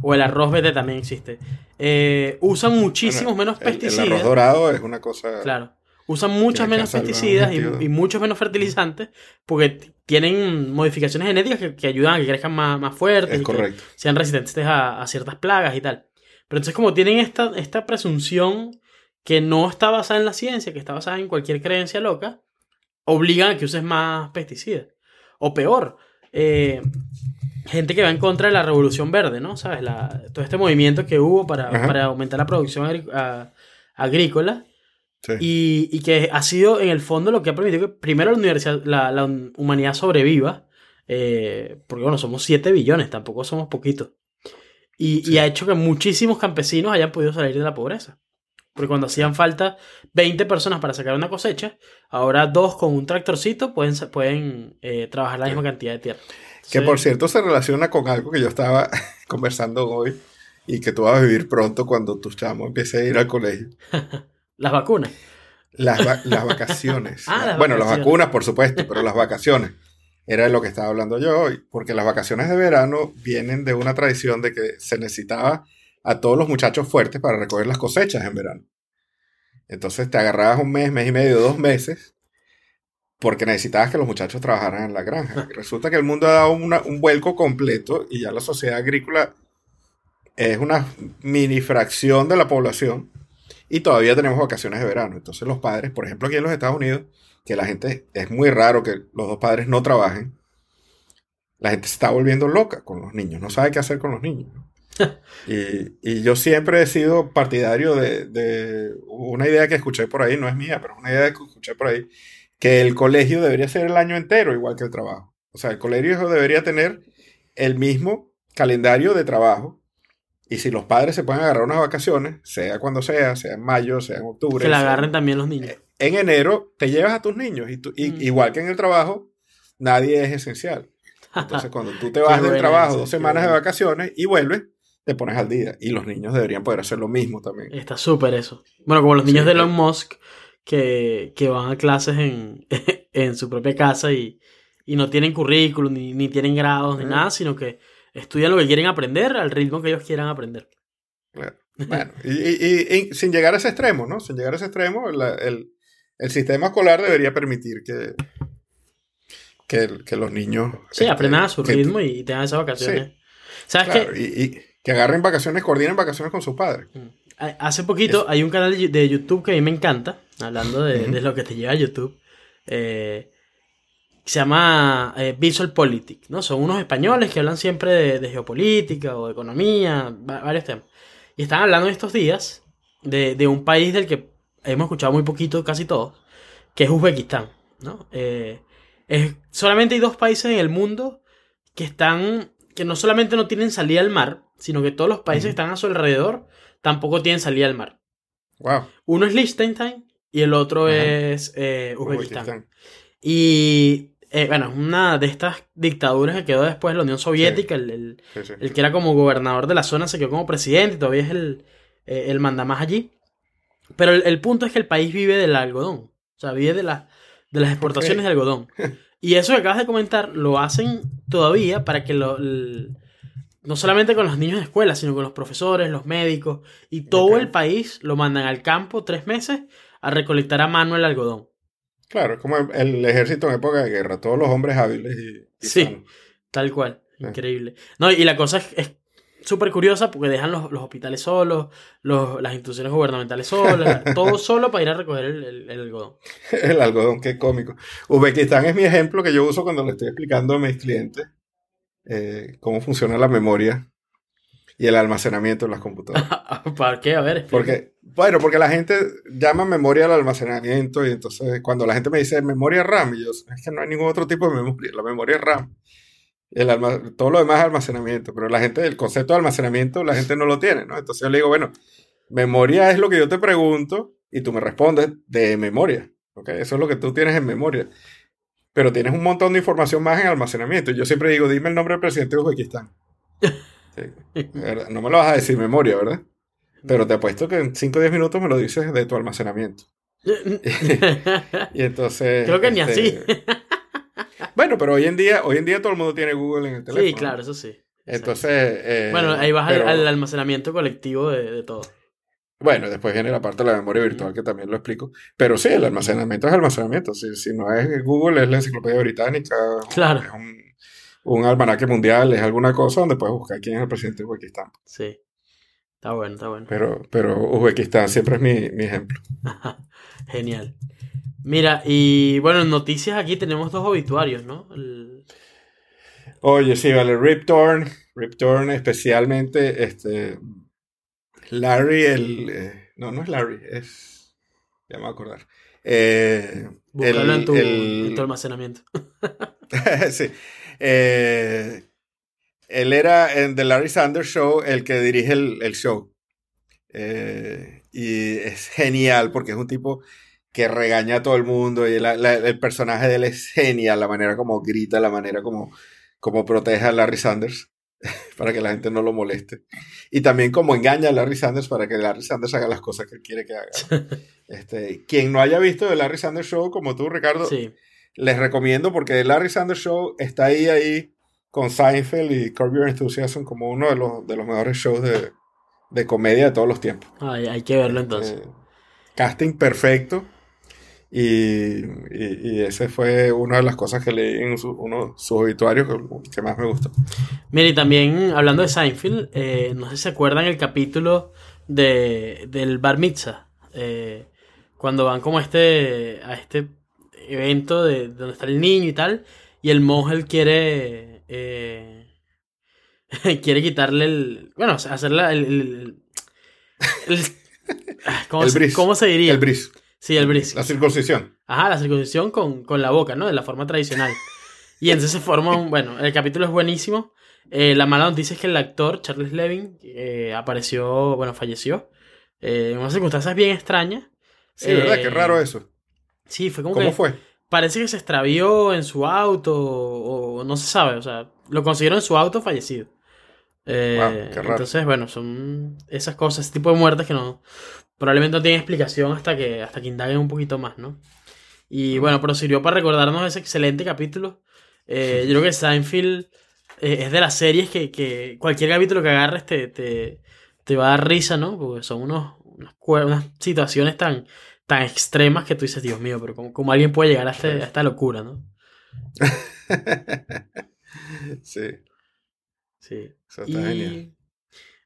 o el arroz BT también existe. Eh, usan muchísimos Bueno, menos el- El, pesticidas. arroz dorado es una cosa. Claro. Usan muchas menos pesticidas y, y muchos menos fertilizantes porque tienen modificaciones genéticas que, que ayudan a que crezcan más, más fuertes Es y que correcto. sean resistentes a, a ciertas plagas y tal. Pero entonces como tienen esta, esta presunción que no está basada en la ciencia, que está basada en cualquier creencia loca, obligan a que uses más pesticidas. O peor, eh, gente que va en contra de la revolución verde, ¿no? ¿Sabes? La- todo este movimiento que hubo para, para aumentar la producción agrícola Sí. y, y que ha sido en el fondo lo que ha permitido que primero la, universidad, la, la humanidad sobreviva, eh, porque bueno, somos 7 billones, tampoco somos poquitos. Y, Sí. y ha hecho que muchísimos campesinos hayan podido salir de la pobreza. Porque cuando hacían falta 20 personas para sacar una cosecha, ahora dos con un tractorcito pueden, pueden eh, trabajar la misma cantidad de tierra. Que Entonces, por cierto se relaciona con algo que yo estaba conversando hoy y que tú vas a vivir pronto cuando tu chamo empiece a ir al colegio. Las vacunas. Las, va- las vacaciones. Ah, las bueno, las vacunas, por supuesto, pero las vacaciones. Era de lo que estaba hablando yo hoy, porque las vacaciones de verano vienen de una tradición de que se necesitaba a todos los muchachos fuertes para recoger las cosechas en verano. Entonces te agarrabas un mes, mes y medio, dos meses, porque necesitabas que los muchachos trabajaran en la granja. Y resulta que el mundo ha dado una- un vuelco completo y ya la sociedad agrícola es una mini fracción de la población y todavía tenemos vacaciones de verano. Entonces los padres, por ejemplo aquí en los Estados Unidos, que la gente, es muy raro que los dos padres no trabajen, la gente se está volviendo loca con los niños, no sabe qué hacer con los niños. y, y yo siempre he sido partidario de, de una idea que escuché por ahí, no es mía, pero una idea que escuché por ahí, que el colegio debería ser el año entero igual que el trabajo. O sea, el colegio debería tener el mismo calendario de trabajo. Y si los padres se pueden agarrar unas vacaciones, sea cuando sea, sea en mayo, sea en octubre, Que la sea- agarren también los niños. en enero te llevas a tus niños. Y, tú- y- Mm. igual que en el trabajo, nadie es esencial. Entonces, cuando tú te vas del buena trabajo esa, dos semanas de vacaciones y vuelves, te pones al día. Y los niños deberían poder hacer lo mismo también. Está súper eso. Bueno, como los niños Sí, de eh. Elon Musk que, que van a clases en, en su propia casa y, y no tienen currículum, ni, ni tienen grados, ni nada, sino que estudian lo que quieren aprender al ritmo que ellos quieran aprender. Claro. Bueno, y, y- sin llegar a ese extremo, ¿no? Sin llegar a ese extremo, la- el, el sistema escolar debería permitir que, que, que los niños... Sí, este, aprendan a su ritmo y, y tengan esas vacaciones. ¿Sabes claro, qué? y, y que agarren vacaciones, coordinen vacaciones con sus padres. Ha- Hace poquito hay un canal de YouTube que a mí me encanta, hablando de, de lo que te lleva a YouTube. eh, que se llama eh, Visual Politics, ¿no? Son unos españoles que hablan siempre de, de geopolítica o de economía, va- varios temas. Y están hablando estos días de, de un país del que hemos escuchado muy poquito, casi todos, que es Uzbekistán, ¿no? Eh, es, solamente hay dos países en el mundo que están, que no solamente no tienen salida al mar, sino que todos los países que están a su alrededor tampoco tienen salida al mar. Wow. Uno es Liechtenstein y el otro Ajá. es eh, Uzbekistán. Uzbekistán. Y eh, bueno, una de estas dictaduras que quedó después de la Unión Soviética, el, el- Sí, sí. el que era como gobernador de la zona se quedó como presidente y todavía es el, eh, el mandamás allí. Pero el, el punto es que el país vive del algodón. O sea, vive de, la- de las exportaciones de algodón. Y eso que acabas de comentar lo hacen todavía para que lo, no solamente con los niños de escuela, sino con los profesores, los médicos y todo el país lo mandan al campo tres meses a recolectar a mano el algodón. Claro, es como el, ejército en época de guerra, todos los hombres hábiles y, y Sí. sanos. Tal cual. Sí. Increíble. No, y la cosa es súper curiosa porque dejan los, los hospitales solos, los- las instituciones gubernamentales solas, todo solo para ir a recoger el, el- el algodón. El algodón, qué cómico. Uzbekistán es mi ejemplo que yo uso cuando le estoy explicando a mis clientes eh, cómo funciona la memoria y el almacenamiento en las computadoras. ¿Para qué? A ver, explica. Porque, bueno, porque la gente llama memoria al almacenamiento y entonces cuando la gente me dice memoria RAM, yo, es que no hay ningún otro tipo de memoria, la memoria es RAM. El alma- todo lo demás es almacenamiento, pero la gente, el concepto de almacenamiento, la gente no lo tiene, ¿no? Entonces yo le digo, bueno, memoria es lo que yo te pregunto y tú me respondes de memoria. ¿ok? Eso es lo que tú tienes en memoria. Pero tienes un montón de información más en almacenamiento. Yo siempre digo, dime el nombre del presidente de Uzbekistán. Sí. No me lo vas a decir memoria, ¿verdad? Pero te apuesto que en 5 o 10 minutos me lo dices de tu almacenamiento. Y entonces... Creo que ni este, así. Bueno, pero hoy en día, hoy en día todo el mundo tiene Google en el teléfono. Sí, claro, eso sí. Entonces... eh, Bueno, ahí vas al- pero- al, almacenamiento colectivo de, de todo. Bueno, después viene la parte de la memoria virtual que también lo explico. Pero sí, el almacenamiento es almacenamiento. Si, si no es Google, es la enciclopedia británica. Claro. Es un, un almanaque mundial, es alguna cosa donde puedes buscar quién es el presidente de Uzbekistán. Sí. Está bueno, está bueno. Pero, pero Uzbekistán siempre es mi, mi ejemplo. Genial. Mira, y bueno, en noticias aquí tenemos dos obituarios, ¿no? El- Oye, sí, vale, Rip Torn. Rip Torn especialmente, este... Larry, el... eh, no, no es Larry, es... Ya me voy a acordar. Eh, Búscalo el- en, tu, el- en tu almacenamiento. sí. Eh, él era en The Larry Sanders Show el que dirige el, el show. Eh, y es genial porque es un tipo que regaña a todo el mundo y la- la- el personaje de él es genial, la manera como grita, la manera como, como protege a Larry Sanders para que la gente no lo moleste. Y también como engaña a Larry Sanders para que Larry Sanders haga las cosas que él quiere que haga. Este, quien no haya visto The Larry Sanders Show, como tú, Ricardo, Sí. les recomiendo porque The Larry Sanders Show está ahí, ahí con Seinfeld y Curb Your Enthusiasm como uno de los, de los mejores shows de, de comedia de todos los tiempos. Ay, hay que verlo entonces. Eh, casting perfecto. Y, y- y ese fue una de las cosas que leí en su- uno de sus obituarios que, que más me gustó. Mira, y también hablando de Seinfeld, eh, no sé si se acuerdan el capítulo de, del Bar Mitzvah. eh, cuando van como a este, a este evento de, donde está el niño y tal, y el monje quiere. Eh, quiere quitarle el. Bueno, hacerle el. el- el- ah, ¿cómo, El se, bris. cómo se diría? El bris, Sí, el bris. la circuncisión. Ajá, la circuncisión con, con la boca, ¿no? De la forma tradicional. Y entonces se forma un... Bueno, el capítulo es buenísimo. Eh, la mala noticia es que el actor, Charles Levin, eh, apareció, bueno, falleció. eh, en unas circunstancias bien extrañas. Sí, ¿verdad? Qué raro eso. Sí, fue como ¿Cómo que... fue? Parece que se extravió en su auto o, o no se sabe. O sea, lo consiguieron en su auto fallecido. Eh, Wow. Entonces, bueno, son esas cosas, ese tipo de muertes que no probablemente no tienen explicación hasta que, hasta que indaguen un poquito más, ¿no? Y bueno, pero sirvió para recordarnos ese excelente capítulo. Eh, yo creo que Seinfeld eh, es de las series que, que cualquier capítulo que agarres te, te, te va a dar risa, ¿no? Porque son unos, unas situaciones tan, tan extremas que tú dices, Dios mío, pero ¿cómo, cómo alguien puede llegar a, este- a esta locura, ¿no? sí, Sí. eso está Y, genial.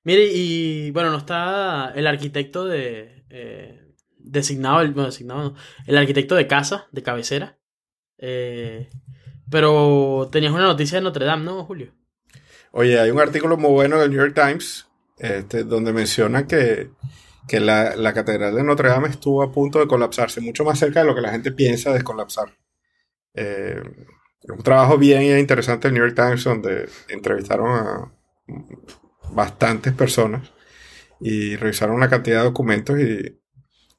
mire, y bueno, no está el arquitecto de eh, designado, el, bueno, designado no, el arquitecto de casa, de cabecera. Eh, pero tenías una noticia de Notre Dame, ¿no, Julio? Oye, hay un artículo muy bueno del New York Times este, donde menciona que, que la, la catedral de Notre Dame estuvo a punto de colapsarse, mucho más cerca de lo que la gente piensa de colapsar. Eh, un trabajo bien interesante del New York Times donde entrevistaron a bastantes personas y revisaron una cantidad de documentos y,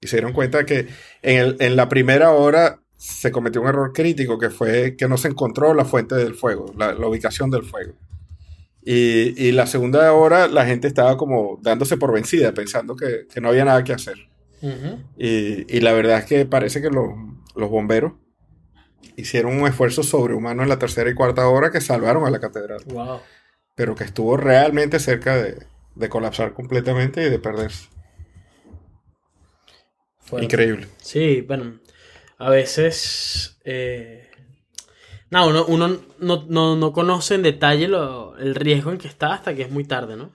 y se dieron cuenta que en, el- en la primera hora se cometió un error crítico que fue que no se encontró la fuente del fuego, la, la ubicación del fuego. Y, y la segunda hora la gente estaba como dándose por vencida, pensando que, que no había nada que hacer. Y, y la verdad es que parece que los, los bomberos hicieron un esfuerzo sobrehumano en la tercera y cuarta hora que salvaron a la catedral, Wow. pero que estuvo realmente cerca de, de colapsar completamente y de perderse. Increíble. Sí, bueno, a veces... eh, no, uno, uno no, no, no conoce en detalle lo- el riesgo en que está hasta que es muy tarde, ¿no?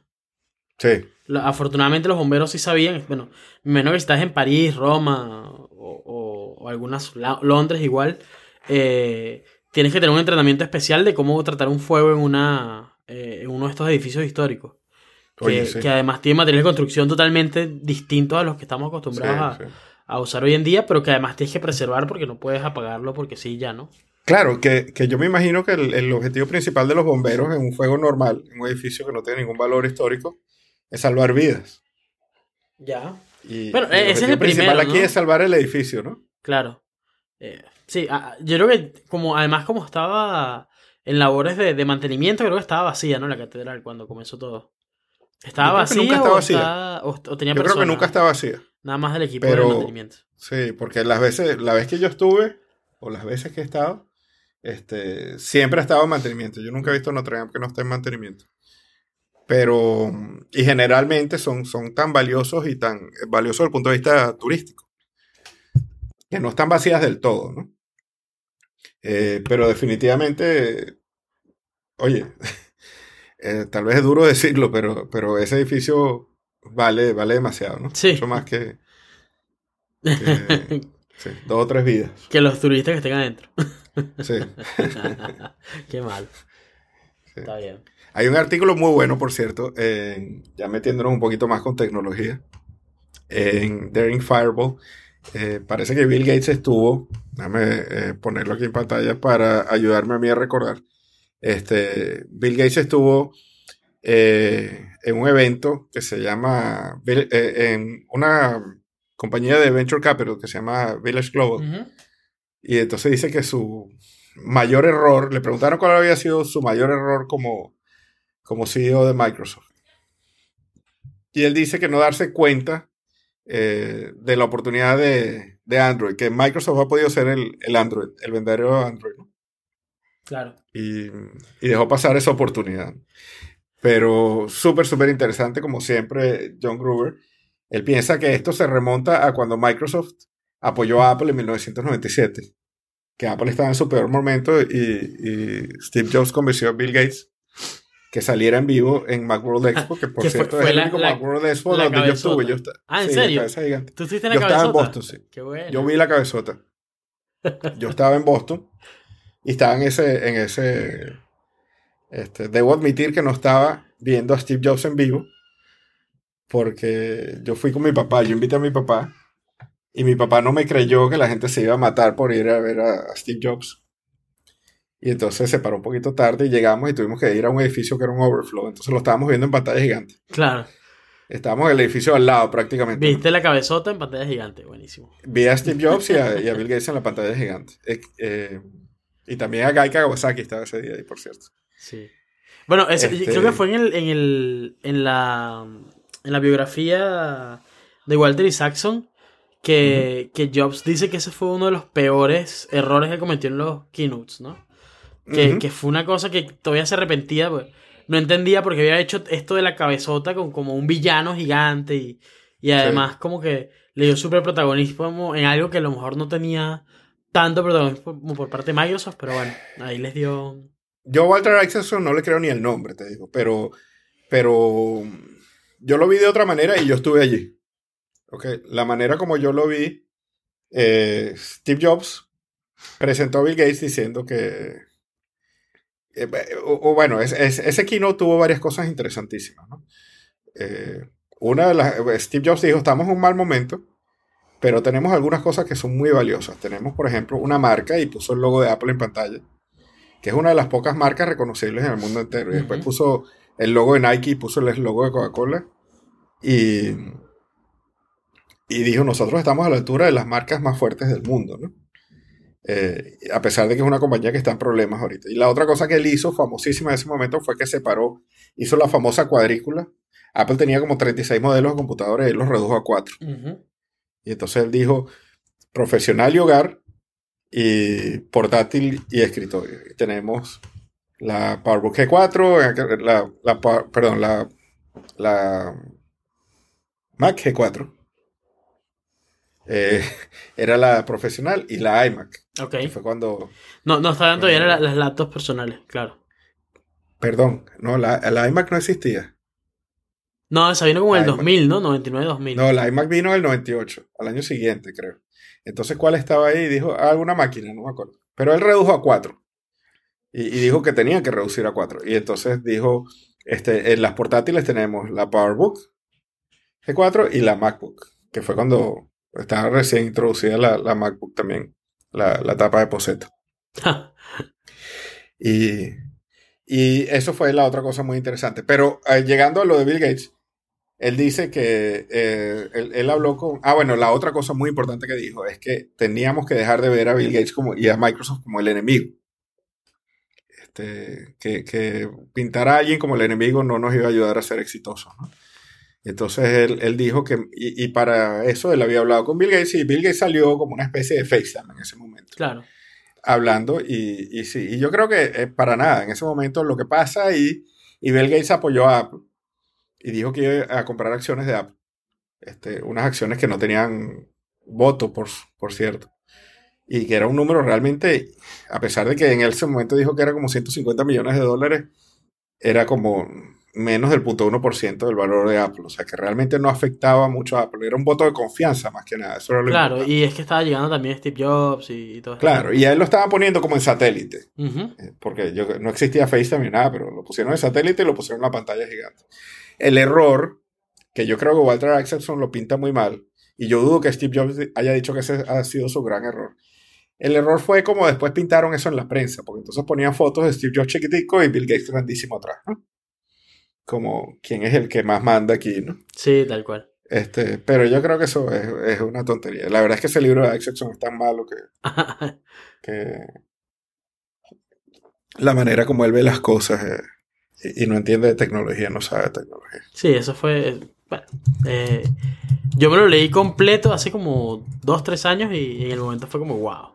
Sí, Lo- afortunadamente los bomberos sí sabían, bueno, menos que estás en París, Roma o, o- o algunas, Londres igual, eh, tienes que tener un entrenamiento especial de cómo tratar un fuego en, una, eh, en uno de estos edificios históricos. Que, Oye, sí. que además tiene materiales de construcción totalmente distintos a los que estamos acostumbrados sí, a, sí. a usar hoy en día, pero que además tienes que preservar porque no puedes apagarlo porque sí, ya, ¿no? Claro, que, que yo me imagino que el, el objetivo principal de los bomberos en un fuego normal, en un edificio que no tiene ningún valor histórico, es salvar vidas. Ya. Y, Bueno, y ese es el principal primero, aquí es salvar el edificio, ¿no? Claro. Eh, sí, ah, yo creo que como además como estaba en labores de, de mantenimiento, creo que estaba vacía, ¿no? La catedral cuando comenzó todo. ¿Estaba vacía, nunca estaba o, vacía. estaba- o- o tenía Yo creo que nunca está vacía. Nada más del equipo Pero- de mantenimiento. Sí, porque las veces, la vez que yo estuve, o las veces que he estado, este, siempre ha estado en mantenimiento. Yo nunca he visto Notre Dame que no esté en mantenimiento. Pero, y generalmente son, son tan valiosos y tan valiosos desde el punto de vista turístico, que no están vacías del todo, ¿no? Eh, pero definitivamente, oye, eh, tal vez es duro decirlo, pero, pero ese edificio vale, vale demasiado, ¿no? Sí. Mucho más que, que- sí, dos o tres vidas. que los turistas que estén adentro. Sí. Qué mal. Sí. Está bien. Hay un artículo muy bueno, por cierto, en- ya metiéndonos un poquito más con tecnología, en Daring Fireball. Eh, parece que Bill Gates estuvo, déjame eh, ponerlo aquí en pantalla para ayudarme a mí a recordar. Este, Bill Gates estuvo eh, en un evento que se llama, en una compañía de Venture Capital que se llama Village Global. Y entonces dice que su mayor error, le preguntaron cuál había sido su mayor error como, como CEO de Microsoft. Y él dice que no darse cuenta eh, de la oportunidad de, de Android, que Microsoft ha podido ser el, el Android, el verdadero Android, ¿no? Claro. y, y dejó pasar esa oportunidad. Pero súper, súper interesante, como siempre, John Gruber. Él piensa que esto se remonta a cuando Microsoft apoyó a Apple en 1997, que Apple estaba en su peor momento y, y Steve Jobs convenció a Bill Gates que saliera en vivo en Macworld Expo, que por fue- cierto fue es el único la- Macworld Expo donde yo estuve. Yo esta- Ah, ¿en sí, serio? cabeza gigante. ¿Tú estuviste en la Yo estaba en? Boston, sí. Qué bueno. Yo vi la cabezota. Yo estaba en Boston y estaba en ese, en ese, este, debo admitir que no estaba viendo a Steve Jobs en vivo porque yo fui con mi papá, yo invité a mi papá y mi papá no me creyó que la gente se iba a matar por ir a ver a, a Steve Jobs. Y entonces se paró un poquito tarde y llegamos y tuvimos que ir a un edificio que era un overflow. Entonces lo estábamos viendo en pantalla gigante. Claro. Estábamos en el edificio al lado prácticamente. Viste la cabezota en pantalla gigante. Buenísimo. Vi a Steve Jobs y a, y a Bill Gates en la pantalla gigante. Eh, eh, y también a Gai Kawasaki estaba ese día ahí, por cierto. Sí. Bueno, ese- Este- creo que fue en, el, en, el, en, la, en la biografía de Walter Isaacson que, que Jobs dice que ese fue uno de los peores errores que cometió en los keynotes, ¿no? Que, que fue una cosa que todavía se arrepentía, pues, no entendía porque había hecho esto de la cabezota con como un villano gigante y, y además como que le dio súper protagonismo en algo que a lo mejor no tenía tanto protagonismo como por parte de Microsoft, pero bueno, ahí les dio... Yo a Walter Isaacson no le creo ni el nombre, te digo, pero, pero yo lo vi de otra manera y yo estuve allí. Ok, La manera como yo lo vi, eh, Steve Jobs presentó a Bill Gates diciendo que, eh, o, o bueno, es- es- ese keynote tuvo varias cosas interesantísimas. ¿no? Eh, una de las, Steve Jobs dijo, estamos en un mal momento, pero tenemos algunas cosas que son muy valiosas. Tenemos, por ejemplo, una marca y puso el logo de Apple en pantalla que es una de las pocas marcas reconocibles en el mundo entero. Y después Ujú. puso el logo de Nike y puso el logo de Coca-Cola. Y, y dijo, nosotros estamos a la altura de las marcas más fuertes del mundo, ¿no? Eh, a pesar de que es una compañía que está en problemas ahorita. Y la otra cosa que él hizo, famosísima en ese momento, fue que separó, hizo la famosa cuadrícula. Apple tenía como 36 modelos de computadores y él los redujo a 4. Ujú. Y Y entonces él dijo, profesional y hogar, y portátil y escritorio. Y tenemos la PowerBook G4, la, la perdón, la, la Mac G4. Eh, era la profesional y la iMac. Ok. que fue cuando, No, no estaban todavía la- las laptops personales, claro. perdón, no, la, la iMac no existía. No, esa vino como en el Ay, 2000, ¿no? 99-2000. No, la iMac vino en el 98, al año siguiente, creo. Entonces, ¿cuál estaba ahí? Dijo, ah, alguna máquina, no me acuerdo. Pero él redujo a 4. Y, y dijo que tenía que reducir a 4. Y entonces dijo, este, en las portátiles tenemos la PowerBook G4 y la MacBook, que fue cuando estaba recién introducida la, la MacBook también, la, la tapa de poseta. Y, y eso fue la otra cosa muy interesante. Pero eh, llegando a lo de Bill Gates, él dice que eh, él, él habló con... Ah, bueno, la otra cosa muy importante que dijo es que teníamos que dejar de ver a Bill Gates como, y a Microsoft como el enemigo. Este, que, que pintar a alguien como el enemigo no nos iba a ayudar a ser exitosos. ¿no? Entonces él, él dijo que, y, y para eso él había hablado con Bill Gates y Bill Gates salió como una especie de FaceTime en ese momento Claro. hablando y, y sí, y yo creo que eh, para nada, en ese momento lo que pasa y, y Bill Gates apoyó a Apple y dijo que iba a comprar acciones de Apple, este, unas acciones que no tenían voto, por, por cierto, y que era un número realmente, a pesar de que en ese momento dijo que era como 150 millones de dólares, era como menos del 0.1% del valor de Apple, o sea que realmente no afectaba mucho a Apple, era un voto de confianza más que nada, eso era lo Claro, importante. y es que estaba llegando también Steve Jobs y, y todo eso. Claro, y a él lo estaban poniendo como en satélite. Eh, porque yo, no existía FaceTime ni nada, pero lo pusieron en satélite y lo pusieron en la pantalla gigante. El error, que yo creo que Walter Isaacson lo pinta muy mal, y yo dudo que Steve Jobs haya dicho que ese ha sido su gran error. El error fue como después pintaron eso en la prensa, porque entonces ponían fotos de Steve Jobs chiquitico y Bill Gates grandísimo atrás, ¿no? Como quién es el que más manda aquí, ¿no? Sí, tal cual. Este, pero yo creo que eso es, es una tontería. La verdad es que ese libro de Isaacson es tan malo que, que la manera como él ve las cosas eh, y, y no entiende de tecnología, no sabe de tecnología. sí, eso fue. eh, Bueno, eh, yo me lo leí completo hace como dos, tres años y en el momento fue como wow.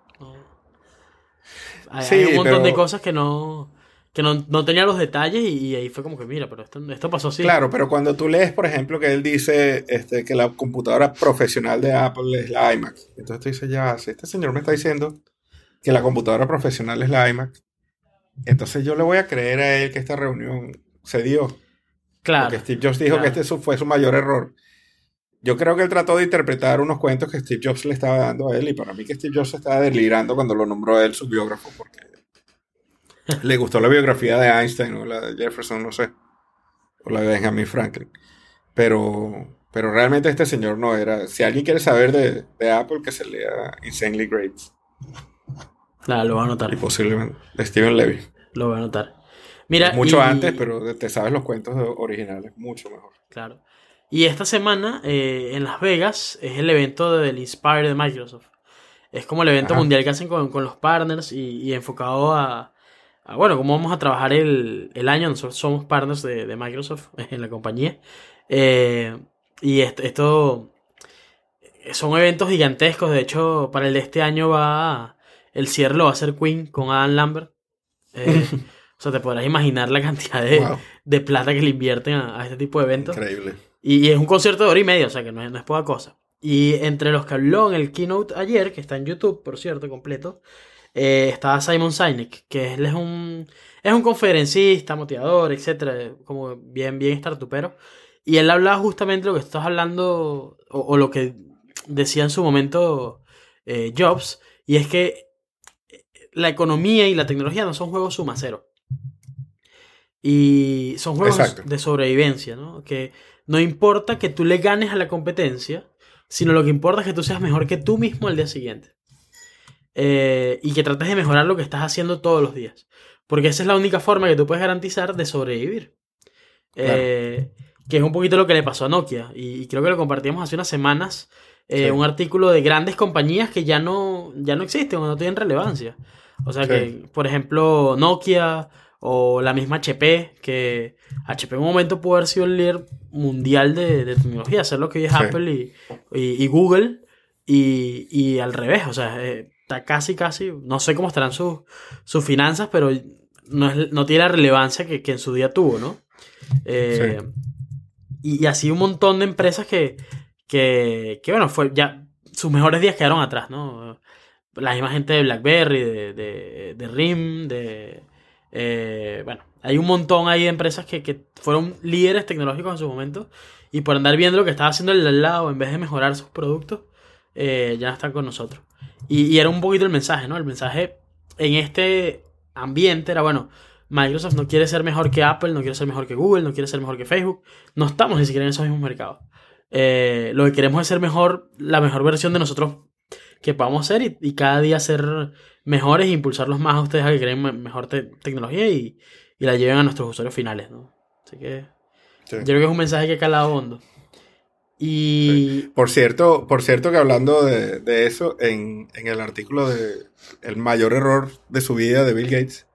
Hay, Sí, hay un montón pero- de cosas que no que no, no tenía los detalles y, ahí fue como que mira, pero esto, esto pasó así. Claro, pero cuando tú lees, por ejemplo, que él dice este, que la computadora profesional de Apple es la iMac, entonces tú dices, ya, si este señor me está diciendo que la computadora profesional es la iMac, entonces yo le voy a creer a él que esta reunión se dio. claro. Porque Steve Jobs dijo claro. que este fue su mayor error. Yo creo que él trató de interpretar unos cuentos que Steve Jobs le estaba dando a él y para mí que Steve Jobs estaba delirando cuando lo nombró a él su biógrafo porque le gustó la biografía de Einstein o la de Jefferson, no sé, o la de Benjamin Franklin. Pero, pero realmente este señor no era. Si alguien quiere saber de, de Apple, que se lea Insanely Great Claro, lo voy a anotar. y posiblemente de Steven Levy. Lo voy a anotar. Mira, mucho y- antes, pero te sabes los cuentos originales, mucho mejor. Claro. Y esta semana eh, en Las Vegas es el evento del Inspire de Microsoft. Es como el evento Ajá. mundial que hacen con, con los partners y, y enfocado a, bueno, cómo vamos a trabajar el, el año. Nosotros somos partners de, de Microsoft en la compañía. Eh, y est- esto, son eventos gigantescos. De hecho, para el de este año va el cierre lo va a hacer Queen con Adam Lambert. Eh, o sea, te podrás imaginar la cantidad de, Wow, de plata que le invierten a, a este tipo de eventos. increíble. Y, y es un concierto de hora y media, o sea que no es, no es poca cosa. Y entre los que habló en el keynote ayer, que está en YouTube, por cierto, completo, eh, estaba Simon Sinek, que él es un, es un conferencista, motivador, etcétera, como bien, bien startupero. Y él hablaba justamente lo que estás hablando, o, o lo que decía en su momento eh, Jobs, y es que la economía y la tecnología no son juegos suma cero. Y son juegos Exacto. de sobrevivencia, ¿no? Que no importa que tú le ganes a la competencia, sino lo que importa es que tú seas mejor que tú mismo al día siguiente. Eh, y que trates de mejorar lo que estás haciendo todos los días. Porque esa es la única forma que tú puedes garantizar de sobrevivir. Eh, que es un poquito lo que le pasó a Nokia. Y, creo que lo compartíamos hace unas semanas. eh, Sí. Un artículo de grandes compañías que ya no, ya no existen o no tienen relevancia. O sea Sí. que, por ejemplo, Nokia o la misma HP, que HP en un momento pudo haber sido el líder mundial de, de tecnología, hacer lo que hoy es Sí. Apple y, y- y Google, y, y al revés, o sea, eh, está casi, casi, no sé cómo estarán sus, sus finanzas, pero no, es- no tiene la relevancia que, que en su día tuvo, ¿no? Eh, y, y así un montón de empresas que, que, que, bueno, fue ya sus mejores días quedaron atrás, ¿no? La misma gente de BlackBerry, de, de, de RIM, de... eh, bueno, hay un montón ahí de empresas que, que fueron líderes tecnológicos en su momento y por andar viendo lo que estaba haciendo el de al lado en vez de mejorar sus productos, eh, ya no están con nosotros. Y, y era un poquito el mensaje, ¿no? El mensaje en este ambiente era, bueno, Microsoft no quiere ser mejor que Apple, no quiere ser mejor que Google, no quiere ser mejor que Facebook. No estamos ni siquiera en esos mismos mercados. Eh, lo que queremos es ser mejor, la mejor versión de nosotros que podamos ser y, y cada día ser mejores e impulsarlos más a ustedes a que creen me- mejor te- tecnología y, y la lleven a nuestros usuarios finales, ¿no? Así que Sí. yo creo que es un mensaje que ha calado hondo. Y Por cierto, por cierto que hablando de, de eso, en, en el artículo de El mayor error de su vida de Bill Gates,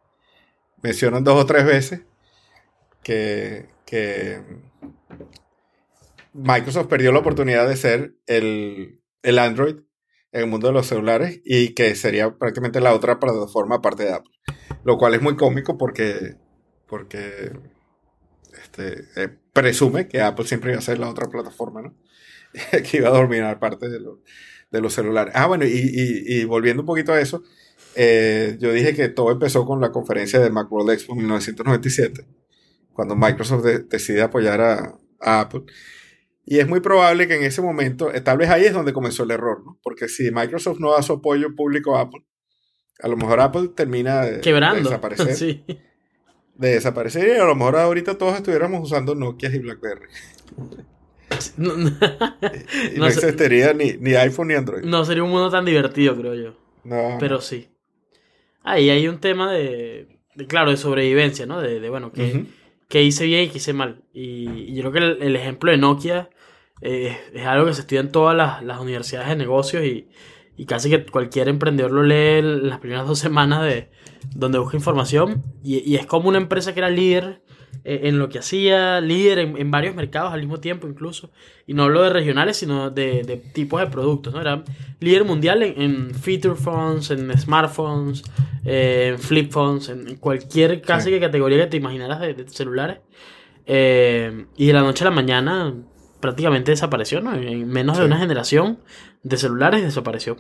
mencionan dos o tres veces que, que Microsoft perdió la oportunidad de ser el, el Android en el mundo de los celulares y que sería prácticamente la otra plataforma aparte de Apple. Lo cual es muy cómico porque, porque este, eh, presume que Apple siempre iba a ser la otra plataforma, ¿no? que iba a dominar parte de, lo- de los celulares. Ah, bueno, y, y- y volviendo un poquito a eso, eh, yo dije que todo empezó con la conferencia de Macworld Expo 1997, cuando Microsoft de- decide apoyar a, a Apple. Y es muy probable que en ese momento, eh, tal vez ahí es donde comenzó el error, ¿no? Porque si Microsoft no da su apoyo público a Apple, a lo mejor Apple termina de, de quebrando. desaparecer. sí. De desaparecer y a lo mejor ahorita todos estuviéramos usando Nokia y BlackBerry. No, no- Y existiría ni, ni iPhone ni Android. no sería un mundo tan divertido, creo yo. No, Pero sí. Ahí hay un tema de, de, claro, de sobrevivencia, ¿no? De, de, bueno, que, que hice bien y que hice mal. Y, y yo creo que el, el ejemplo de Nokia eh, es algo que se estudia en todas las, las universidades de negocios y, y casi que cualquier emprendedor lo lee las primeras dos semanas de donde busca información. Y, y es como una empresa que era líder eh, en lo que hacía, líder en, en varios mercados al mismo tiempo incluso. Y no hablo de regionales, sino de, de tipos de productos, ¿no? Era líder mundial en, en feature phones, en smartphones, eh, en flip phones, en, en cualquier casi Sí. que categoría que te imaginaras de, de celulares. Eh, y de la noche a la mañana prácticamente desapareció, ¿no? En menos de una generación de celulares desapareció.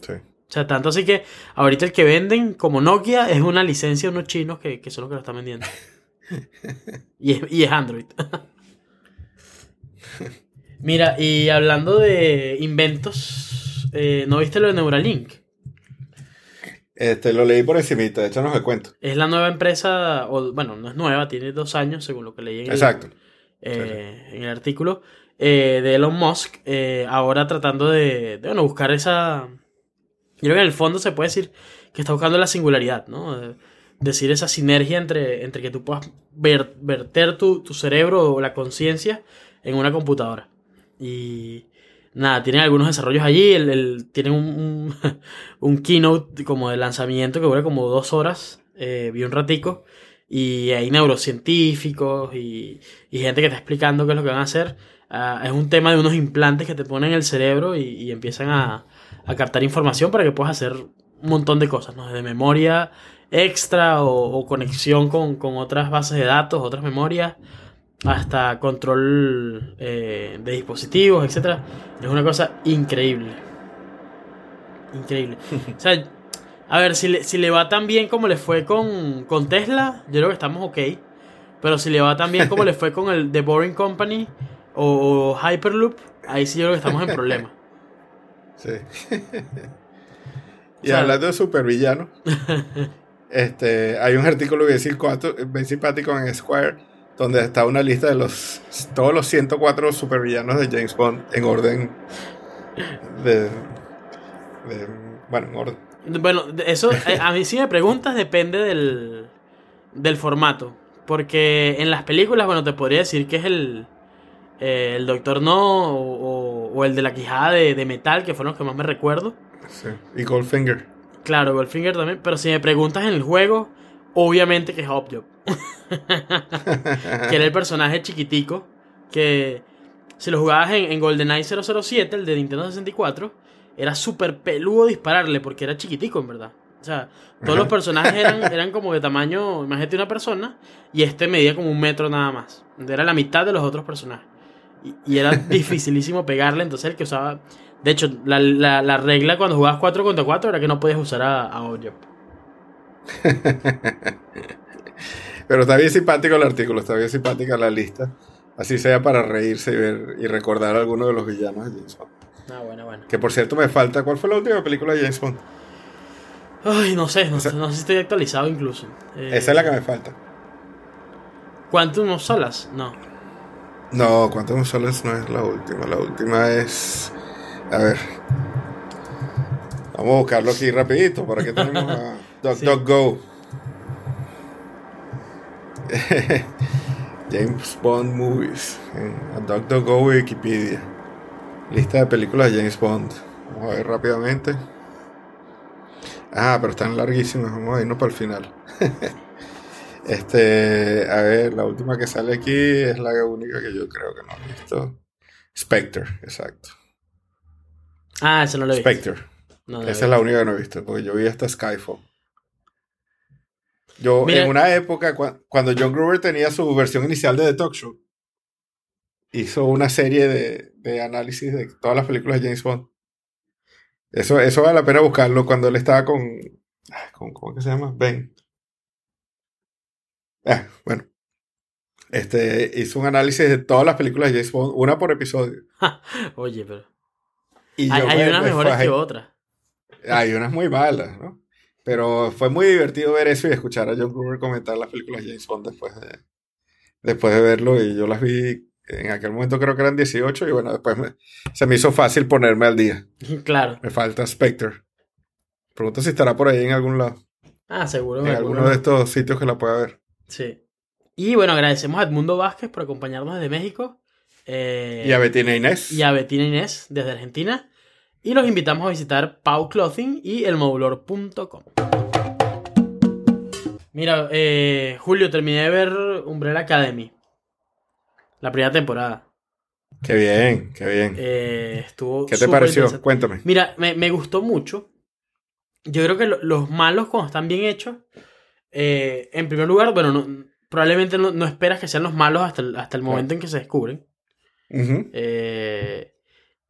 Sí. O sea, tanto así que ahorita el que venden como Nokia es una licencia de unos chinos que, que son los que lo están vendiendo. y, es, y es Android. Mira, y hablando de inventos, eh, ¿no viste lo de Neuralink? Este, lo leí por encimita, de hecho no se cuento. Es la nueva empresa, o bueno, no es nueva, tiene dos años según lo que leí en el, Eh, en el artículo eh, de Elon Musk, eh, ahora tratando de, bueno, buscar esa... Yo creo que en el fondo se puede decir que está buscando la singularidad, ¿no? Decir esa sinergia entre, entre que tú puedas ver- verter tu, tu cerebro o la conciencia en una computadora. Y nada, tienen algunos desarrollos allí, el, el- tienen un, un, keynote como de lanzamiento que dura como dos horas, vi un ratico, y hay neurocientíficos y, y gente que está explicando qué es lo que van a hacer. Ah, es un tema de unos implantes que te ponen en el cerebro y, y empiezan a, a captar información para que puedas hacer un montón de cosas, ¿no? De memoria extra o, conexión con, con otras bases de datos, otras memorias, hasta control eh, de dispositivos, etc. Es una cosa increíble. Increíble. O sea, a ver, si le, si le va tan bien como le fue con, con Tesla, yo creo que estamos ok. Pero si le va tan bien como le fue con el The Boring Company o, o Hyperloop, ahí sí yo creo que estamos en problemas. Sí. y O sea- hablando de supervillanos, este, hay un artículo bien, simpático- bien simpático en Square donde está una lista de los todos los 104 supervillanos de James Bond en orden de, de- bueno, en orden. Bueno, eso, eh, a mí si me preguntas, depende del, del formato. Porque en las películas, bueno, te podría decir que es el, eh, el Doctor No o, o- o el de la quijada de, de metal, que fueron los que más me recuerdo. Sí. Y Goldfinger. Claro, Goldfinger también. Pero si me preguntas en el juego, obviamente que es Hopjob. que era el personaje chiquitico. Que si lo jugabas en, en GoldenEye 007, el de Nintendo 64, era súper peludo dispararle porque era chiquitico, en verdad. O sea, todos los personajes eran, eran como de tamaño, imagínate una persona, y este medía como un metro nada más. Era la mitad de los otros personajes. Y, y era dificilísimo pegarle, entonces el que usaba... De hecho, la, la- la regla cuando jugabas 4 contra 4 era que no podías usar a, a. Pero está bien simpático el artículo, está bien simpática la lista. Así sea para reírse y ver y recordar a alguno de los villanos de James Bond. Ah, bueno, bueno. Que por cierto me falta, ¿cuál fue la última película de James Bond? Ay, no sé, no, no sé si estoy actualizado incluso. Eh, Esa es la que me falta. Quantum of Solace, no. No, Quantum of Solace no es la última. La última es. A ver. Vamos a buscarlo aquí rapidito. ¿Para que tenemos a Sí. DuckDuckGo? James Bond Movies. En DuckDuckGo Wikipedia. Lista de películas de James Bond. Vamos a ver rápidamente. Ah, pero están larguísimas. Vamos a irnos para el final. este, a ver, la última que sale aquí es la única que yo creo que no he visto. Spectre, exacto. Ah, eso no lo he visto. Spectre. No, Esa es la única que no he visto, porque yo vi hasta Skyfall. Yo, Mira- en una época, cua- cuando John Gruber tenía su versión inicial de The Talk Show, hizo una serie de, de análisis de todas las películas de James Bond. Eso, eso vale la pena buscarlo cuando él estaba con. ah, con ¿Cómo que se llama? Ben. Ah, bueno. Este, hizo un análisis de todas las películas de James Bond, una por episodio. Oye, pero. Y Hay, hay me- unas me mejores fajé. que otras. Hay unas muy malas, ¿no? Pero fue muy divertido ver eso y escuchar a John Gruber comentar las películas de James Bond después de, después de verlo. Y yo las vi, en aquel momento creo que eran 18 y bueno, después me- se me hizo fácil ponerme al día. claro. Me falta Spectre. Pregunto si estará por ahí en algún lado, Ah, seguro. en alguno de estos sitios que la pueda ver. Sí. Y bueno, agradecemos a Edmundo Vázquez por acompañarnos desde México. eh, Y a Bettina Inés. y a Betina Inés desde Argentina. Y los invitamos a visitar Pau Clothing y elmodulor.com. Mira, eh, Julio, terminé de ver Umbrella Academy. La primera temporada. Qué bien, qué bien. Eh, estuvo ¿Qué te pareció? Cuéntame. Mira, me, me gustó mucho. Yo creo que lo- los malos, cuando están bien hechos, eh, en primer lugar, bueno, no- probablemente no, no esperas que sean los malos hasta el, hasta el momento en que se descubren. Eh,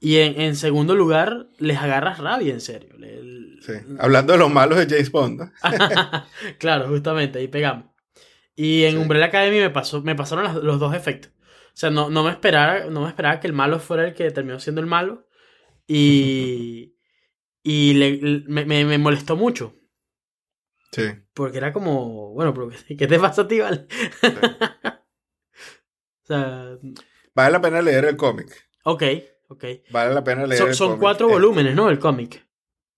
y en, en segundo lugar, les agarras rabia, en serio. El- Sí. Hablando de los malos de James Bond, ¿no? claro, justamente, ahí pegamos. Y en Sí. Umbrella Academy me, pasó, me pasaron las- los dos efectos. O sea, no, no, me esperaba, no me esperaba que el malo fuera el que terminó siendo el malo. Y, y le- me, me- me molestó mucho. Sí. Porque era como, bueno, pero ¿qué, te pasa a ti, vale? o sea, Vale la pena leer el cómic. ok, ok. Vale la pena leer Son, el son cómic. cuatro Eh, volúmenes, ¿no? El cómic.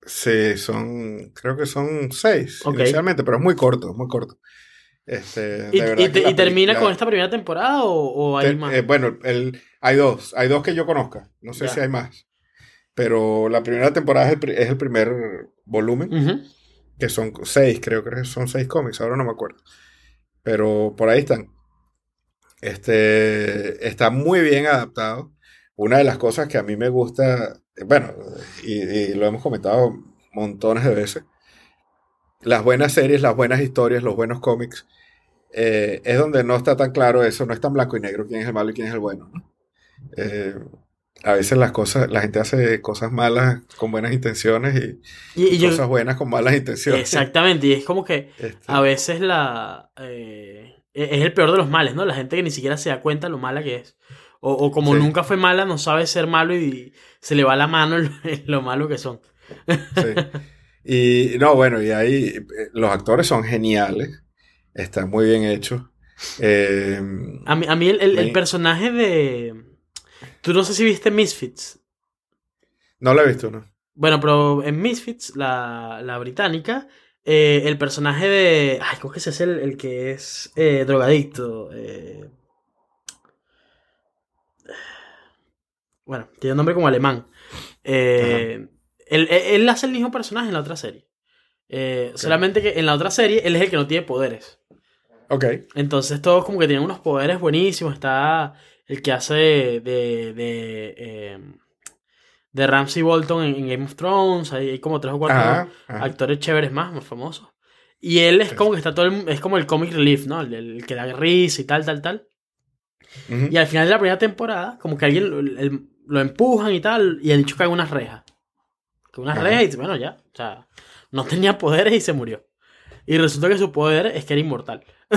Sí, son, creo que son seis Ok. inicialmente, pero es muy corto, muy corto. Este, ¿Y, de y te- y termina con esta primera temporada o, o hay te- más? eh, bueno, el, hay dos, hay dos que yo conozca, no sé Ya. si hay más, pero la primera temporada es el, es el primer volumen, Ujú. que son seis, creo que son seis cómics, ahora no me acuerdo, pero por ahí están. Este, está muy bien adaptado. Una de las cosas que a mí me gusta, bueno, y, y lo hemos comentado montones de veces, las buenas series, las buenas historias, los buenos cómics, eh, es donde no está tan claro eso, no es tan blanco y negro quién es el malo y quién es el bueno. ¿no? Eh, a veces las cosas, la gente hace cosas malas con buenas intenciones y, Y, y yo- cosas buenas con malas intenciones. exactamente, y es como que Este, a veces la eh, es el peor de los males, ¿no? La gente que ni siquiera se da cuenta lo mala que es. O, o como Sí. nunca fue mala, no sabe ser malo y se le va la mano en lo, en lo malo que son. sí. Y no, bueno, y ahí los actores son geniales, están muy bien hechos. Eh, A mí, a mí el, el- personaje de... Tú no sé si viste Misfits. no lo he visto, ¿no? Bueno, pero en Misfits, la, la británica, eh, el personaje de... Ay, ¿cómo que ese es el, el que es eh, drogadicto? Eh, Bueno, tiene un nombre como alemán. Él- él hace el mismo personaje en la otra serie. Eh, Solamente que en la otra serie él es el que no tiene poderes. Ok. Entonces todos como que tienen unos poderes buenísimos. Está el que hace de, de, de, eh, de Ramsey Bolton en, en Game of Thrones. Hay, hay como tres o cuatro Ajá, ajá. actores chéveres más, más famosos. Y él es como que está todo el- es como el comic relief, ¿no? El, el que da risa y tal, tal, tal. Y al final de la primera temporada, como que alguien lo, el- lo empujan y tal, y el dicho cae en unas rejas. Que unas rejas y bueno, ya. O sea, no tenía poderes y se murió. Y resulta que su poder es que era inmortal.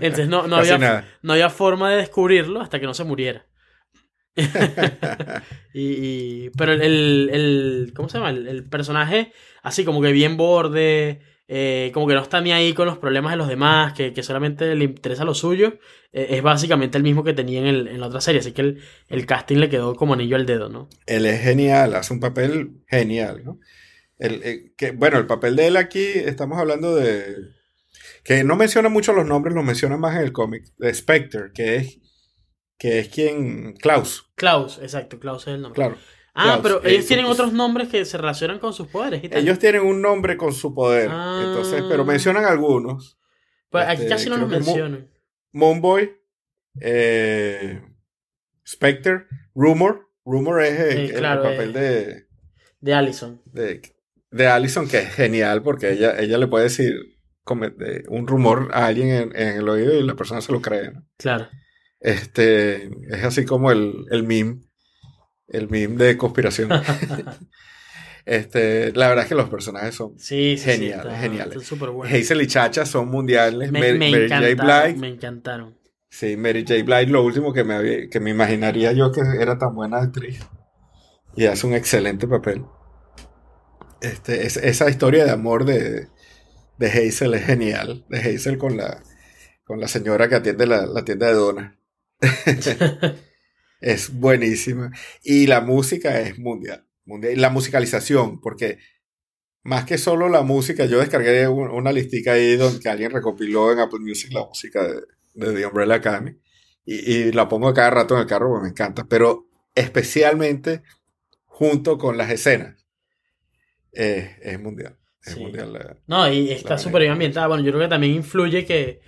Entonces no, no, había, no había forma de descubrirlo hasta que no se muriera. y, y- pero el, el- el- ¿cómo se llama? El, el personaje así como que bien borde, eh, como que no está ni ahí con los problemas de los demás, que, que solamente le interesa lo suyo, eh, es básicamente el mismo que tenía en, el- en la otra serie, así que el, el casting le quedó como anillo al dedo, ¿no? Él es genial, hace un papel genial, ¿no? El, eh, que, bueno, el papel de él aquí, estamos hablando de, Que no menciona mucho los nombres, los menciona más en el cómic. De Spectre, que es, que es quien. Klaus. Klaus, exacto, Klaus es el nombre. Claro. Ah, Klaus, pero eh, ellos tienen pues- otros nombres que se relacionan con sus poderes y tal. Ellos tienen un nombre con su poder. Ah. Entonces, pero mencionan algunos. Pues aquí este, casi no los Mo- mencionan. Moonboy, eh, Spectre, Rumor. Rumor es eh, Sí, el, claro, el papel eh. de, De Allison. de, de Allison, que es genial porque ella, ella le puede decir un rumor a alguien en, en el oído y la persona se lo cree. ¿no? Claro. Este, es así como el, el meme, el meme de conspiración. este, la verdad es que los personajes son Sí, sí, sí. Geniales, está- geniales. está súper bueno. Hazel y Chacha son mundiales. me, Mary, me Mary J. Blige, me encantaron. sí, Mary J. Blige, lo último que me, había- que me imaginaría yo que era tan buena actriz. Y hace un excelente papel. Este, es- esa historia de amor de, de Hazel es genial. De Hazel con la, con la señora que atiende la, la tienda de donas. es buenísima. Y la música es mundial. mundial. Y la musicalización, porque más que solo la música, yo descargué un- una listica ahí donde alguien recopiló en Apple Music la música de, de The Umbrella Academy. Y, y la pongo cada rato en el carro porque me encanta. Pero especialmente junto con las escenas. Eh, es mundial. Es Sí. mundial. la- No, y está súper bien ambientada. Bueno, yo creo que también influye que,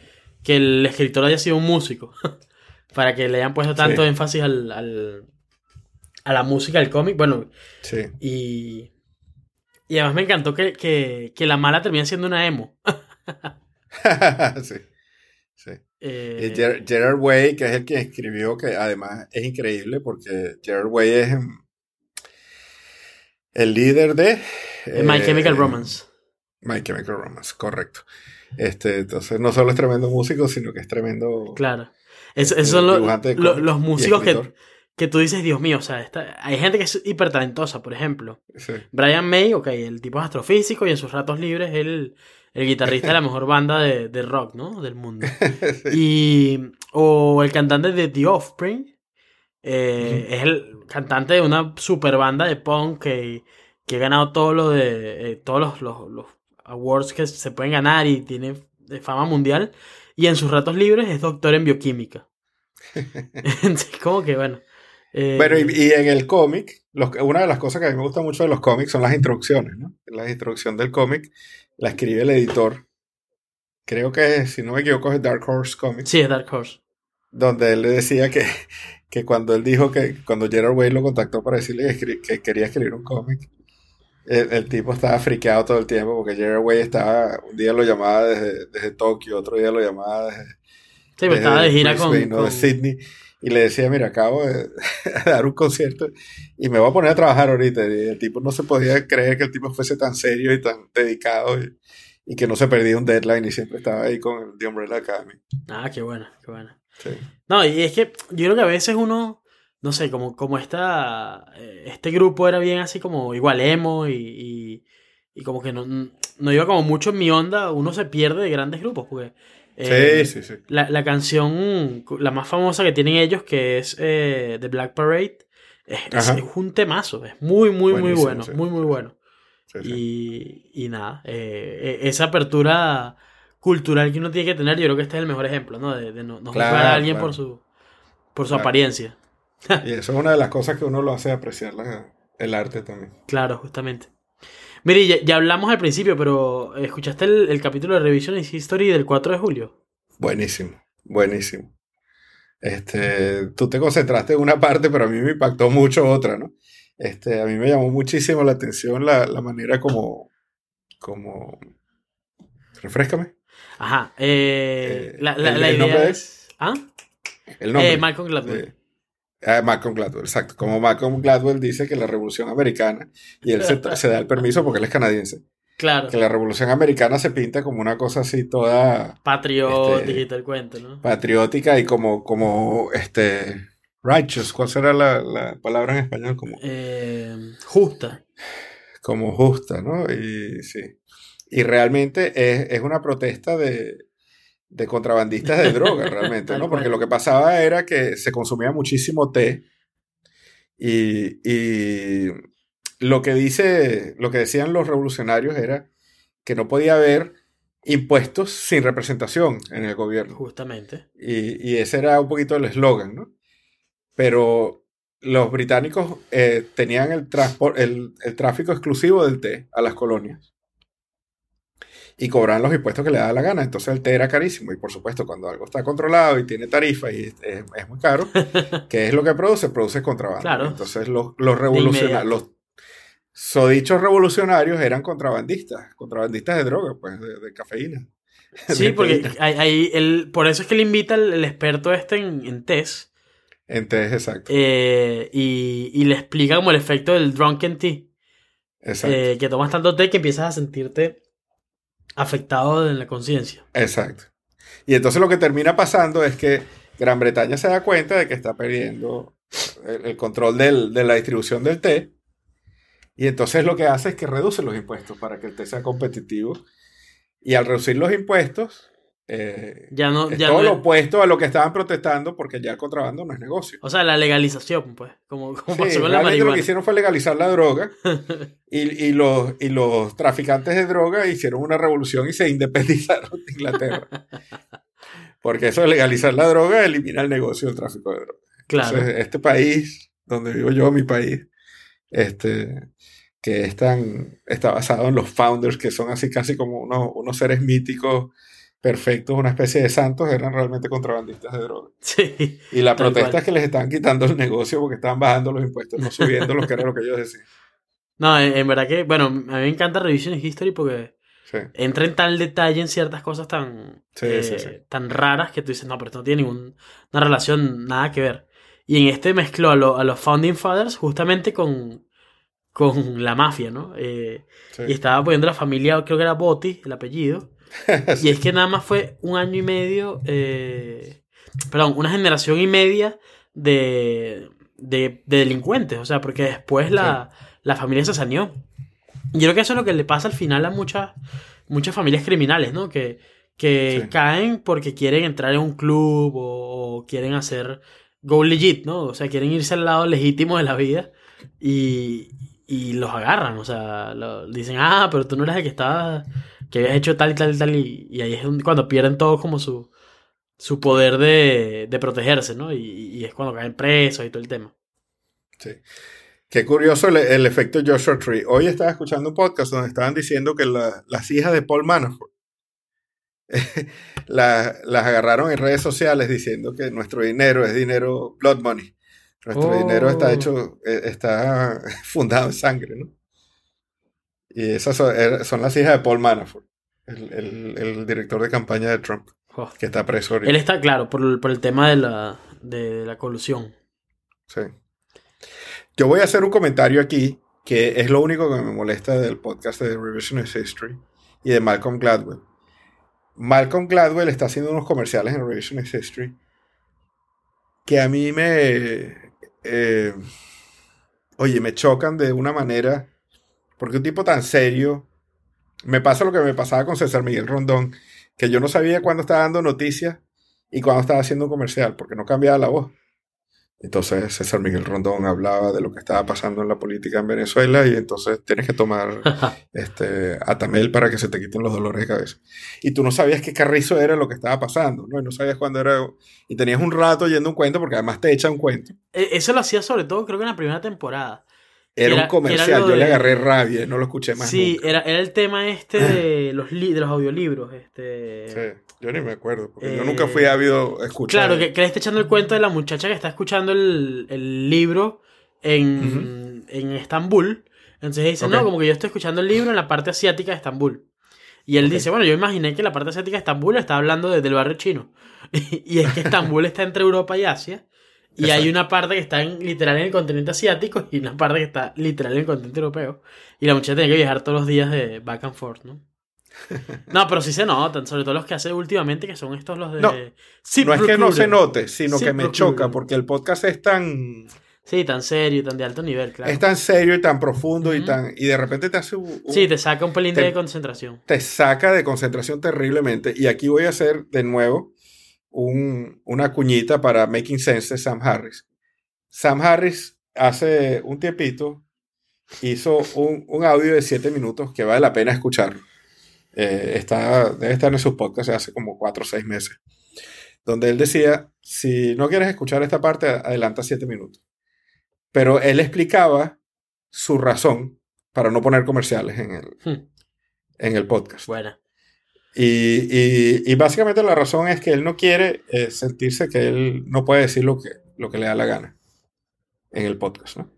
que el escritor haya sido un músico. para que le hayan puesto tanto Sí. énfasis al, al- a la música del cómic. Bueno, Sí. y. Y además me encantó que, que, que la mala termina siendo una emo. sí. Sí. Eh, Gerard Way, que es el que escribió, que además es increíble porque Gerard Way es el líder de eh, My eh, Chemical Romance. My Chemical Romance, correcto. Este, entonces no solo es tremendo músico, sino que es tremendo Claro. Es- esos son lo- cómic los músicos que, que tú dices, Dios mío, o sea, hay gente que es hiper talentosa, por ejemplo. Sí. Brian May, ok, el tipo es astrofísico y en sus ratos libres es el, el guitarrista de la mejor banda de, de rock, ¿no? Del mundo. Y, o el cantante de The Offspring, eh, es el cantante de una super banda de punk que, que ha ganado todo lo de, eh, todos los, los, los awards que se pueden ganar y tiene fama mundial. Y en sus ratos libres es doctor en bioquímica. Entonces, como que bueno. eh, Bueno, y, y en el cómic, una de las cosas que a mí me gusta mucho de los cómics son las introducciones, ¿no? La introducción del cómic la escribe el editor. Creo que, si no me equivoco, es Dark Horse Comics. Sí, es Dark Horse. donde él le decía que, que cuando él dijo que cuando Gerard Way lo contactó para decirle que, quería escribir un cómic, el, el tipo estaba friqueado todo el tiempo porque Gerard Way estaba, un día lo llamaba desde, desde Tokio, otro día lo llamaba desde, Sí, estaba de gira con, ¿no? con- Sydney, y le decía, mira, acabo de, dar un concierto y me voy a poner a trabajar ahorita. Y el tipo no se podía creer que el tipo fuese tan serio y tan dedicado y, y que no se perdía un deadline y siempre estaba ahí con el The Umbrella Academy. Ah, qué bueno, qué bueno. Sí. No, y es que yo creo que a veces uno, no sé, como, como esta, eh, este grupo era bien así como igual emo y, y, y como que no, no iba como mucho en mi onda, uno se pierde de grandes grupos, porque eh, sí, sí, sí. la, la canción, la más famosa que tienen ellos, que es eh, The Black Parade, es, es- un temazo, es muy, muy, muy bueno, sí. muy, muy bueno. sí, sí. Y, y nada, eh, esa apertura cultural que uno tiene que tener, yo creo que este es el mejor ejemplo, ¿no? De, de no, no juzgar a alguien claro. por su, por su Claro. apariencia. Y eso es una de las cosas que uno lo hace apreciar la- el arte también. Claro, justamente. Mire, ya, ya hablamos al principio, pero ¿escuchaste el, el capítulo de Revisionist History del 4 de julio? Buenísimo, buenísimo. Este, tú te concentraste en una parte, pero a mí me impactó mucho otra, ¿no? Este, a mí me llamó muchísimo la atención la, la manera como, como, refrescame, Ajá. eh, Eh, la, la- el- la el idea nombre es... ¿Ah? el nombre. Eh, Malcolm Gladwell. Ah, Malcolm Gladwell, exacto. Como Malcolm Gladwell dice que la Revolución Americana, y él se, se da el permiso porque él es canadiense, claro. que la Revolución Americana se pinta como una cosa así toda Patriótico este, y el cuento, ¿no? patriótica y como, como este righteous, ¿cuál será la, la palabra en español? Como, Eh, justa. como justa, ¿no? Y sí. Y realmente es, es una protesta de, de contrabandistas de droga, realmente, ¿no? Porque lo que pasaba era que se consumía muchísimo té y, y lo que dice, lo que decían los revolucionarios era que no podía haber impuestos sin representación en el gobierno. Justamente. Y, y ese era un poquito el eslogan, ¿no? Pero los británicos eh, tenían el, el, el tráfico exclusivo del té a las colonias. Y cobraban los impuestos que le daba la gana. Entonces el té era carísimo. Y por supuesto, cuando algo está controlado y tiene tarifa y es, es muy caro, ¿qué es lo que produce? Produce contrabando. Claro. Entonces los, los revolucionarios, los sodichos revolucionarios eran contrabandistas, contrabandistas de droga, pues, de, de cafeína. Sí, porque ahí, él- por eso es que le invita el, el experto este en, en test En té, exacto. eh, y, y le explica como el efecto del drunken tea. exacto. eh, que tomas tanto té que empiezas a sentirte afectado en la conciencia. Exacto. Y entonces lo que termina pasando es que Gran Bretaña se da cuenta de que está perdiendo el, control del- de la distribución del té. Y entonces lo que hace es que reduce los impuestos para que el té sea competitivo. Y al reducir los impuestos, eh, Ya no, es ya todo no lo es- opuesto a lo que estaban protestando porque ya el contrabando no es negocio. O sea, la legalización, pues. Como, como Sí, pasó con la realmente lo marihuana. que hicieron fue legalizar la droga y, y los, y los traficantes de droga hicieron una revolución y se independizaron de Inglaterra. Porque eso de legalizar la droga elimina el negocio del tráfico de droga. Claro. Entonces, este país, donde vivo yo, mi país, este, que es tan- está basado en los founders, que son así casi como unos, unos seres míticos perfectos, una especie de santos, eran realmente contrabandistas de droga. Sí. Y la protesta cual. es que les estaban quitando el negocio porque estaban bajando los impuestos, no subiendo los que era lo que ellos decían. No, en, en verdad que, bueno, a mí me encanta Revision History porque Sí, entra en tal detalle en ciertas cosas tan, Sí, eh, tan raras que tú dices, no, pero esto no tiene ninguna relación, nada que ver. Y en este mezcló a, lo- a los Founding Fathers justamente con, con la mafia, ¿no? Eh, sí. y estaba poniendo la familia, creo que era Botti, el apellido. Y es que nada más fue un año y medio, eh, perdón, una generación y media de, de, de delincuentes, o sea, porque después la, la familia se saneó. Y yo creo que eso es lo que le pasa al final a muchas, muchas familias criminales, ¿no? Que, que Sí. caen porque quieren entrar en un club o, o quieren hacer go legit, ¿no? O sea, quieren irse al lado legítimo de la vida y, y los agarran, o sea, lo- dicen, ah, pero tú no eres el que estaba, que habías hecho tal y tal y tal, y, y ahí es donde- cuando pierden todos como su, su poder de, de protegerse, ¿no? Y, y es cuando caen presos y todo el tema. Sí. Qué curioso el, el efecto Joshua Tree. Hoy estaba escuchando un podcast donde estaban diciendo que la- las hijas de Paul Manafort la- las agarraron en redes sociales diciendo que nuestro dinero es dinero blood money. Nuestro Oh. dinero está hecho, eh, está fundado en sangre, ¿no? Y esas son, er- son las hijas de Paul Manafort, el, el- el director de campaña de Trump, que está preso ahorita. Él está claro por, el- por el tema de la, de la colusión. Sí. Yo voy a hacer un comentario aquí que es lo único que me molesta del podcast de Revisionist History y de Malcolm Gladwell. Malcolm Gladwell está haciendo unos comerciales en Revisionist History que a mí me... eh, oye, me chocan de una manera... Porque un tipo tan serio... Me pasa lo que me pasaba con César Miguel Rondón, que yo no sabía cuándo estaba dando noticias y cuándo estaba haciendo un comercial, porque no cambiaba la voz. Entonces César Miguel Rondón hablaba de lo que estaba pasando en la política en Venezuela y entonces tienes que tomar este, Atamel para que se te quiten los dolores de cabeza. Y tú no sabías qué carrizo era lo que estaba pasando, ¿no? Y no sabías cuándo era... Y tenías un rato oyendo un cuento porque además te echa un cuento. E- Eso lo hacía sobre todo, creo que en la primera temporada. Era, Era- un comercial, era yo le agarré rabia y no lo escuché más Sí, nunca. era, era el tema este de los, li- de los audiolibros. Este... Sí, yo ni me acuerdo, porque yo Eh, nunca fui ávido a escuchar. Claro, que, que le está echando el cuento de la muchacha que está escuchando el, el libro en, en Estambul. Entonces dice, no, como que yo estoy escuchando el libro en la parte asiática de Estambul. Y él dice, bueno, yo imaginé que la parte asiática de Estambul está hablando de- del barrio chino. y es que Estambul está entre Europa y Asia. Y hay una parte que está en, literal en el continente asiático y una parte que está literal en el continente europeo. Y la muchacha tiene que viajar todos los días de back and forth, ¿no? No, pero sí se notan, sobre todo los que hace últimamente, que son estos los de... No, no es que no se note, sino Sí, que me choca, porque el podcast es tan, Sí, tan serio, tan de alto nivel, claro. es tan serio y tan profundo y tan y de repente te hace un- un- Sí, te saca un pelín te- de concentración. te saca de concentración terriblemente. Y aquí voy a hacer de nuevo un- una cuñita para Making Sense de Sam Harris. Sam Harris hace un tiempito hizo un, un audio de 7 minutos que vale la pena escucharlo. eh, está, debe estar en sus podcasts hace como cuatro o seis meses, donde él decía, si no quieres escuchar esta parte, adelanta siete minutos. Pero él explicaba su razón para no poner comerciales en el, Hmm. en el podcast. Buena. Y, y- y básicamente la razón es que él no quiere eh, sentirse que él no puede decir lo que, lo que le da la gana en el podcast, ¿no?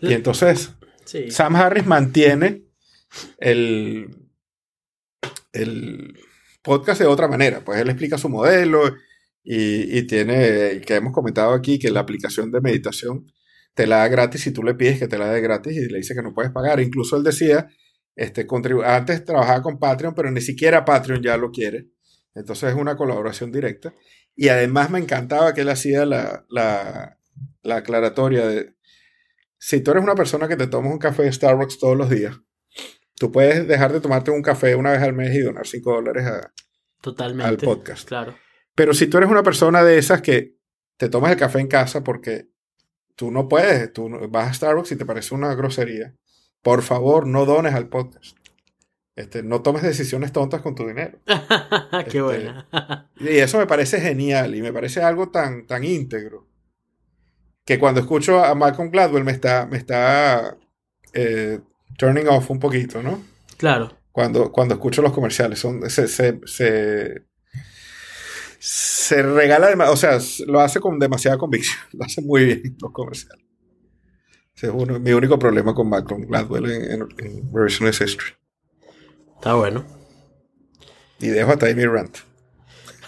Y entonces Sí. Sam Harris mantiene el, el podcast de otra manera. Pues él explica su modelo y, y tiene, que hemos comentado aquí, que la aplicación de meditación te la da gratis y tú le pides que te la dé gratis y le dice que no puedes pagar. Incluso él decía, este, antes trabajaba con Patreon, pero ni siquiera Patreon ya lo quiere. Entonces es una colaboración directa. Y además me encantaba que él hacía la, la, la aclaratoria de, si tú eres una persona que te tomas un café de Starbucks todos los días, tú puedes dejar de tomarte un café una vez al mes y donar 5 dólares a... Totalmente. al podcast. Claro. Pero si tú eres una persona de esas que te tomas el café en casa porque tú no puedes, tú vas a Starbucks y te parece una grosería, por favor no dones al podcast. Este, no tomes decisiones tontas con tu dinero. Qué Este, buena. Y eso me parece genial y me parece algo tan, tan íntegro que cuando escucho a Malcolm Gladwell me está, me está eh, turning off un poquito, ¿no? claro. Cuando, cuando escucho los comerciales. Son, se, se, se, se regala, o sea, lo hace con demasiada convicción. Lo hace muy bien los comerciales. Ese es uno, mi único problema con Malcolm Gladwell en, en, en Revisionist History. Está bueno. Y dejo hasta ahí mi rant.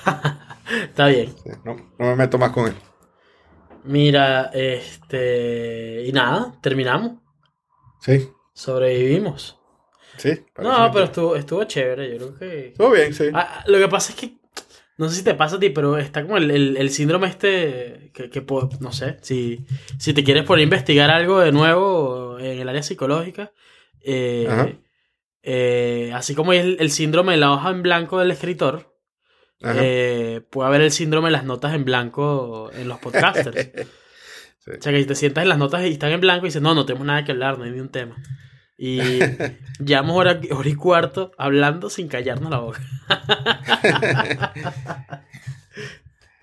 Está bien. No, no me meto más con él. Mira, este. Y nada, terminamos. Sí, Sobrevivimos. sí. No, pero estuvo, estuvo chévere. Yo creo que. Estuvo bien, sí. Ah, lo que pasa es que. No sé si te pasa a ti, pero está como el, el- el síndrome este. Que, que no sé. Si, si te quieres poner a investigar algo de nuevo en el área psicológica. eh, eh, así como hay el, el síndrome de la hoja en blanco del escritor. Eh, puede haber el síndrome de las notas en blanco en los podcasters. Sí. O sea, que te sientas en las notas y están en blanco y dices, no, no tenemos nada que hablar, no hay ni un tema. Y llevamos hora, hora y cuarto hablando sin callarnos la boca.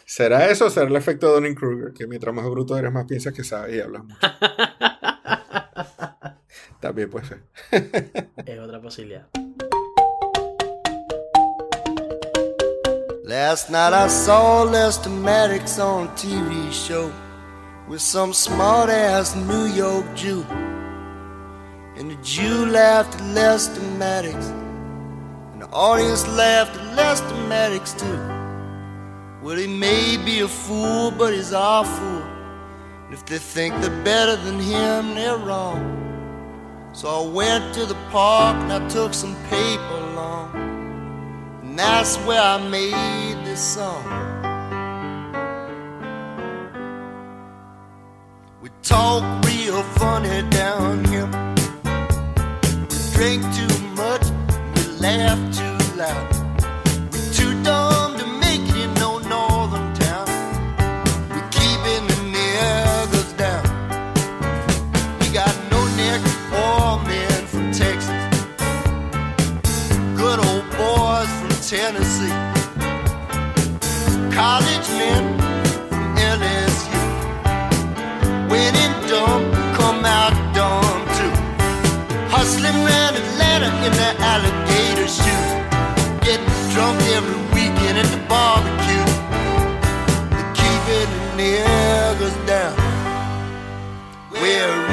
¿Será eso o será el efecto de Dunning-Kruger? Que mientras más bruto eres, más piensas que sabes y hablas mucho. También puede ser. Es otra posibilidad. Last night I saw Lester Maddox on a TV show with some smart ass New York Jew. The Jew laughed at Lester Maddox, and the audience laughed at Lester Maddox too. Well, he may be a fool, but he's our fool. And if they think they're better than him, they're wrong. So I went to the park and I took some paper along. And that's where I made this song. We talk real funny down here. We drink too much, we laugh too loud. We're too dumb to make it in no northern town. We're keeping the niggas down. We got no neck or men from Texas good old boys from Tennessee, college in that alligator suit. Getting drunk every weekend at the barbecue. They're keeping the niggas down. We're